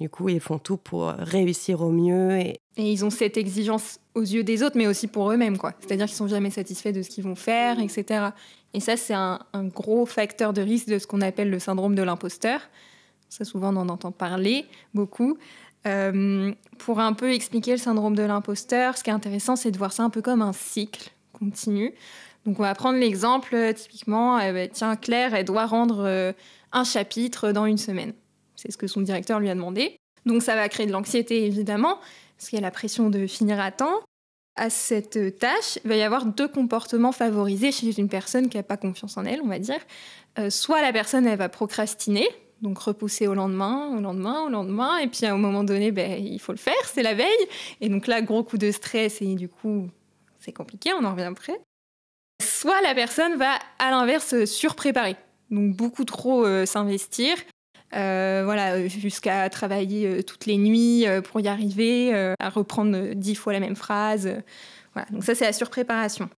Du coup, ils font tout pour réussir au mieux. Et, et ils ont cette exigence aux yeux des autres, mais aussi pour eux-mêmes, quoi. C'est-à-dire qu'ils sont jamais satisfaits de ce qu'ils vont faire, etc. Et ça, c'est un, gros facteur de risque de ce qu'on appelle le syndrome de l'imposteur. Ça, souvent, on en entend parler beaucoup. Euh, pour un peu expliquer le syndrome de l'imposteur, ce qui est intéressant, c'est de voir ça un peu comme un cycle continu. Donc, on va prendre l'exemple, euh, typiquement, euh, bah, tiens, Claire, elle doit rendre un chapitre dans une semaine. C'est ce que son directeur lui a demandé. Donc, ça va créer de l'anxiété, évidemment, parce qu'il y a la pression de finir à temps. À cette tâche, il va y avoir deux comportements favorisés chez une personne qui n'a pas confiance en elle, on va dire. Euh, soit la personne, elle va procrastiner, donc repousser au lendemain, au lendemain, au lendemain, et puis à un moment donné, ben, il faut le faire, c'est la veille. Et donc là, gros coup de stress, et du coup, c'est compliqué, on en revient après. Soit la personne va, à l'inverse, surpréparer, donc beaucoup trop euh, s'investir, euh, voilà, jusqu'à travailler euh, toutes les nuits euh, pour y arriver, à reprendre dix fois la même phrase. Voilà, donc ça c'est la surpréparation.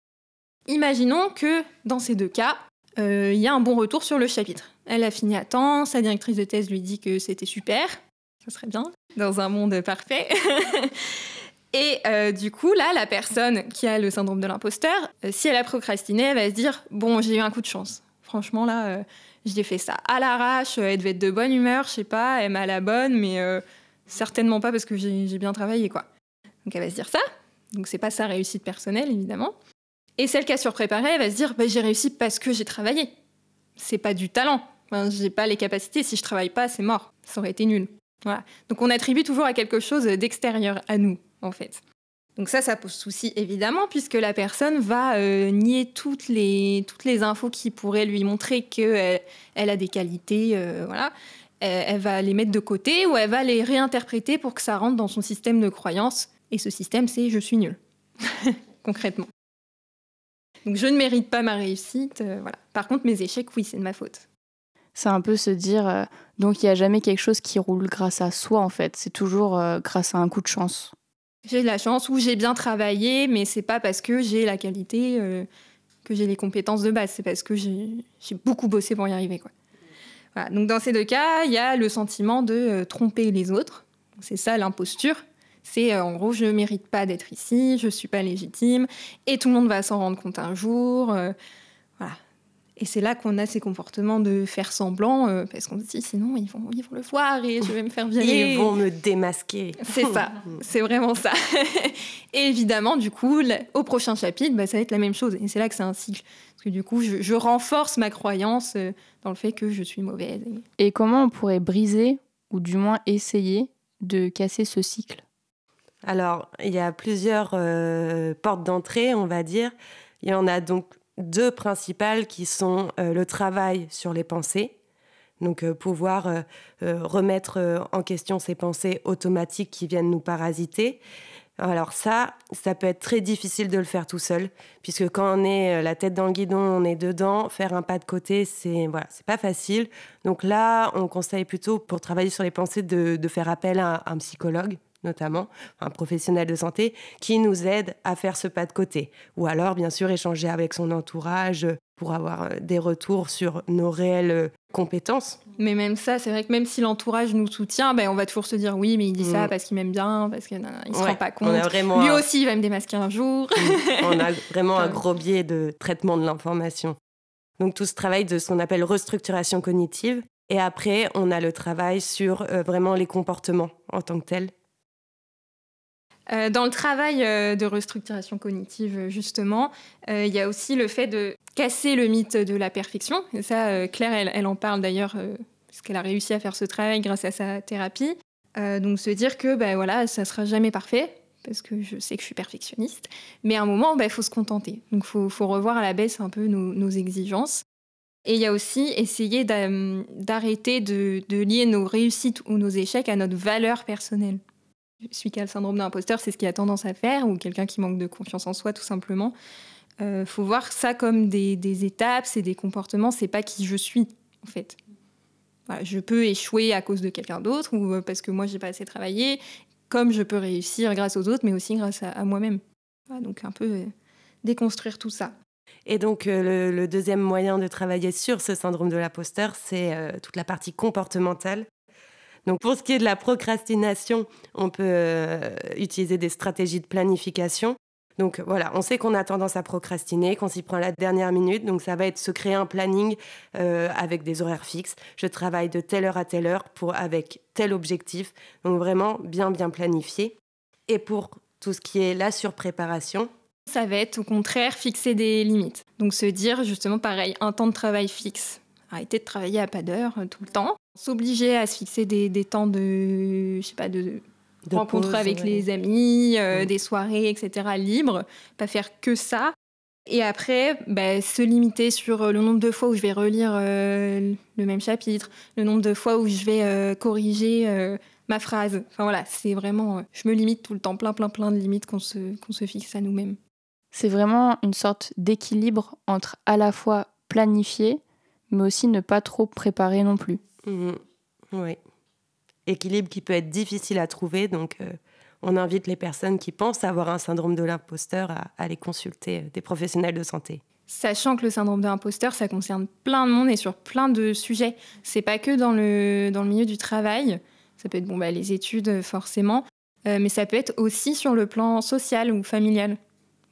Imaginons que dans ces deux cas, il y a un bon retour sur le chapitre. Elle a fini à temps, sa directrice de thèse lui dit que c'était super, ça serait bien, dans un monde parfait. [LAUGHS] Et du coup, là, la personne qui a le syndrome de l'imposteur, si elle a procrastiné, elle va se dire Bon, j'ai eu un coup de chance. Franchement, là, j'ai fait ça à l'arrache, elle devait être de bonne humeur, je sais pas, elle m'a la bonne, mais euh, certainement pas parce que j'ai bien travaillé, quoi. Donc elle va se dire ça. Donc c'est pas sa réussite personnelle, évidemment. Et celle qui a surpréparé, elle va se dire bah, j'ai réussi parce que j'ai travaillé. C'est pas du talent. Enfin, j'ai pas les capacités. Si je travaille pas, c'est mort. Ça aurait été nul. Voilà. Donc on attribue toujours à quelque chose d'extérieur à nous, en fait. Donc ça, ça pose souci évidemment, puisque la personne va euh, nier toutes les, toutes les infos qui pourraient lui montrer qu'elle elle a des qualités, euh, voilà. Elle, va les mettre de côté ou elle va les réinterpréter pour que ça rentre dans son système de croyance. Et ce système, c'est je suis nul, [LAUGHS] concrètement. Donc je ne mérite pas ma réussite, euh, voilà. Par contre, mes échecs, oui, c'est de ma faute. C'est un peu se dire, donc il n'y a jamais quelque chose qui roule grâce à soi en fait, c'est toujours grâce à un coup de chance. J'ai de la chance ou j'ai bien travaillé, mais c'est pas parce que j'ai la qualité, euh, que j'ai les compétences de base, c'est parce que j'ai beaucoup bossé pour y arriver. Donc dans ces deux cas, il y a le sentiment de euh, tromper les autres. C'est ça l'imposture. C'est euh, en gros, je mérite pas d'être ici, je suis pas légitime, et tout le monde va s'en rendre compte un jour. Et c'est là qu'on a ces comportements de faire semblant, euh, parce qu'on se dit sinon ils vont, ils vont le voir et je vais me faire virer. Ils vont me démasquer. C'est ça, [LAUGHS] c'est vraiment ça. et évidemment, du coup, au prochain chapitre, bah, ça va être la même chose. Et c'est là que c'est un cycle. Parce que du coup, je, renforce ma croyance euh, dans le fait que je suis mauvaise. Et comment on pourrait briser, ou du moins essayer, de casser ce cycle? Alors, il y a plusieurs euh, portes d'entrée, on va dire. Il y en a donc deux principales qui sont euh, le travail sur les pensées, donc euh, pouvoir euh, remettre en question ces pensées automatiques qui viennent nous parasiter. Alors ça, ça peut être très difficile de le faire tout seul, puisque quand on est la tête dans le guidon, on est dedans, faire un pas de côté, c'est voilà, c'est pas facile. Donc là, on conseille plutôt pour travailler sur les pensées de, de faire appel à un psychologue, notamment, un professionnel de santé, qui nous aide à faire ce pas de côté. Ou alors, bien sûr, échanger avec son entourage pour avoir euh, des retours sur nos réelles euh, compétences. Mais même ça, c'est vrai que même si l'entourage nous soutient, ben on va toujours se dire oui, mais il dit ça mm. parce qu'il m'aime bien, parce qu'il ne se rend pas compte. Lui aussi, il va me démasquer un jour. Mm. on a [LAUGHS] vraiment un gros biais de traitement de l'information. Donc tout ce travail de ce qu'on appelle restructuration cognitive. Et après, on a le travail sur euh, vraiment les comportements en tant que tels euh, dans le travail euh, de restructuration cognitive, justement, euh, il y a aussi le fait de casser le mythe de la perfection. Et ça, Claire, elle, en parle d'ailleurs, parce qu'elle a réussi à faire ce travail grâce à sa thérapie. donc se dire que ben, voilà, ça sera jamais parfait, parce que je sais que je suis perfectionniste. Mais à un moment, il ben, faut se contenter. Donc il faut, revoir à la baisse un peu nos, exigences. Et il y a aussi essayer d'arrêter de lier nos réussites ou nos échecs à notre valeur personnelle celui qui a le syndrome d'imposteur, c'est ce qu'il a tendance à faire, ou quelqu'un qui manque de confiance en soi, tout simplement. Il euh, faut voir ça comme des, étapes, c'est des comportements, c'est pas qui je suis, en fait. je peux échouer à cause de quelqu'un d'autre, ou euh, parce que moi, j'ai pas assez travaillé, comme je peux réussir grâce aux autres, mais aussi grâce à, moi-même. donc, un peu euh, déconstruire tout ça. Et donc, le, deuxième moyen de travailler sur ce syndrome de l'imposteur, c'est toute la partie comportementale. Donc pour ce qui est de la procrastination, on peut euh, utiliser des stratégies de planification. Donc voilà, on sait qu'on a tendance à procrastiner, qu'on s'y prend à la dernière minute. Donc ça va être se créer un planning euh, avec des horaires fixes. Je travaille de telle heure à telle heure pour avec tel objectif. Donc vraiment bien bien planifié. Et pour tout ce qui est la surpréparation, ça va être au contraire fixer des limites. Donc se dire justement pareil, un temps de travail fixe. Arrêter de travailler à pas d'heure euh, tout le temps s'obliger à se fixer des, temps de, je sais pas, de, rencontres avec les amis, mm. des soirées, etc. libres, pas faire que ça. Et après, bah, se limiter sur le nombre de fois où je vais relire le même chapitre, le nombre de fois où je vais corriger ma phrase. Enfin voilà, c'est vraiment, je me limite tout le temps, plein, plein, plein de limites qu'on se, qu'on se fixe à nous-mêmes. C'est vraiment une sorte d'équilibre entre à la fois planifier, mais aussi ne pas trop préparer non plus. Mmh. oui. Équilibre qui peut être difficile à trouver, donc euh, on invite les personnes qui pensent avoir un syndrome de l'imposteur à, aller consulter euh, des professionnels de santé. Sachant que le syndrome de l'imposteur, ça concerne plein de monde et sur plein de sujets. C'est pas que dans le, dans le milieu du travail. Ça peut être bon, bah, les études, forcément. Euh, mais ça peut être aussi sur le plan social ou familial.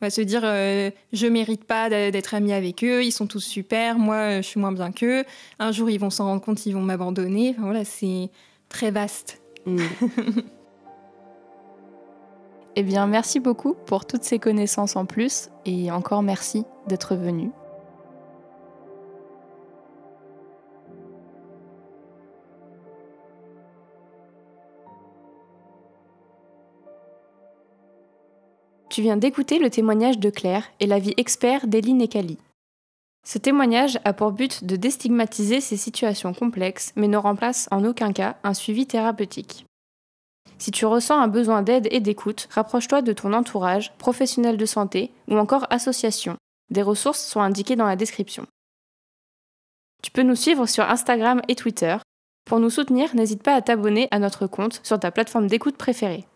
On va se dire, euh, je mérite pas d'être ami avec eux, ils sont tous super, moi euh, je suis moins bien qu'eux. Un jour ils vont s'en rendre compte, ils vont m'abandonner. Enfin voilà, c'est très vaste. Mm. [LAUGHS] eh bien, merci beaucoup pour toutes ces connaissances en plus et encore merci d'être venu. Tu viens d'écouter le témoignage de Claire et la vie expert d'Eline Kali. Ce témoignage a pour but de déstigmatiser ces situations complexes, mais ne remplace en aucun cas un suivi thérapeutique. Si tu ressens un besoin d'aide et d'écoute, rapproche-toi de ton entourage, professionnel de santé ou encore association. Des ressources sont indiquées dans la description. Tu peux nous suivre sur Instagram et Twitter. Pour nous soutenir, n'hésite pas à t'abonner à notre compte sur ta plateforme d'écoute préférée.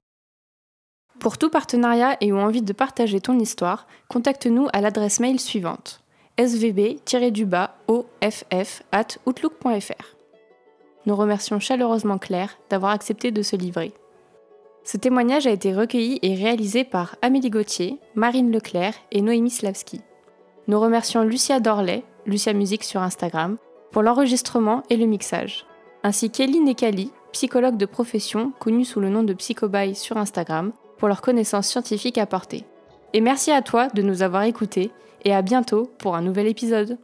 Pour tout partenariat et ou envie de partager ton histoire, contacte-nous à l'adresse mail suivante svb-off@outlook.fr. Nous remercions chaleureusement Claire d'avoir accepté de se livrer. Ce témoignage a été recueilli et réalisé par Amélie Gauthier, Marine Leclerc et Noémie Slavski. Nous remercions Lucia Dorley, Lucia Musique sur Instagram, pour l'enregistrement et le mixage, ainsi qu'Elie Nekali, psychologue de profession connue sous le nom de Psychobaye sur Instagram, pour leurs connaissances scientifiques apportées. Et merci à toi de nous avoir écoutés et à bientôt pour un nouvel épisode.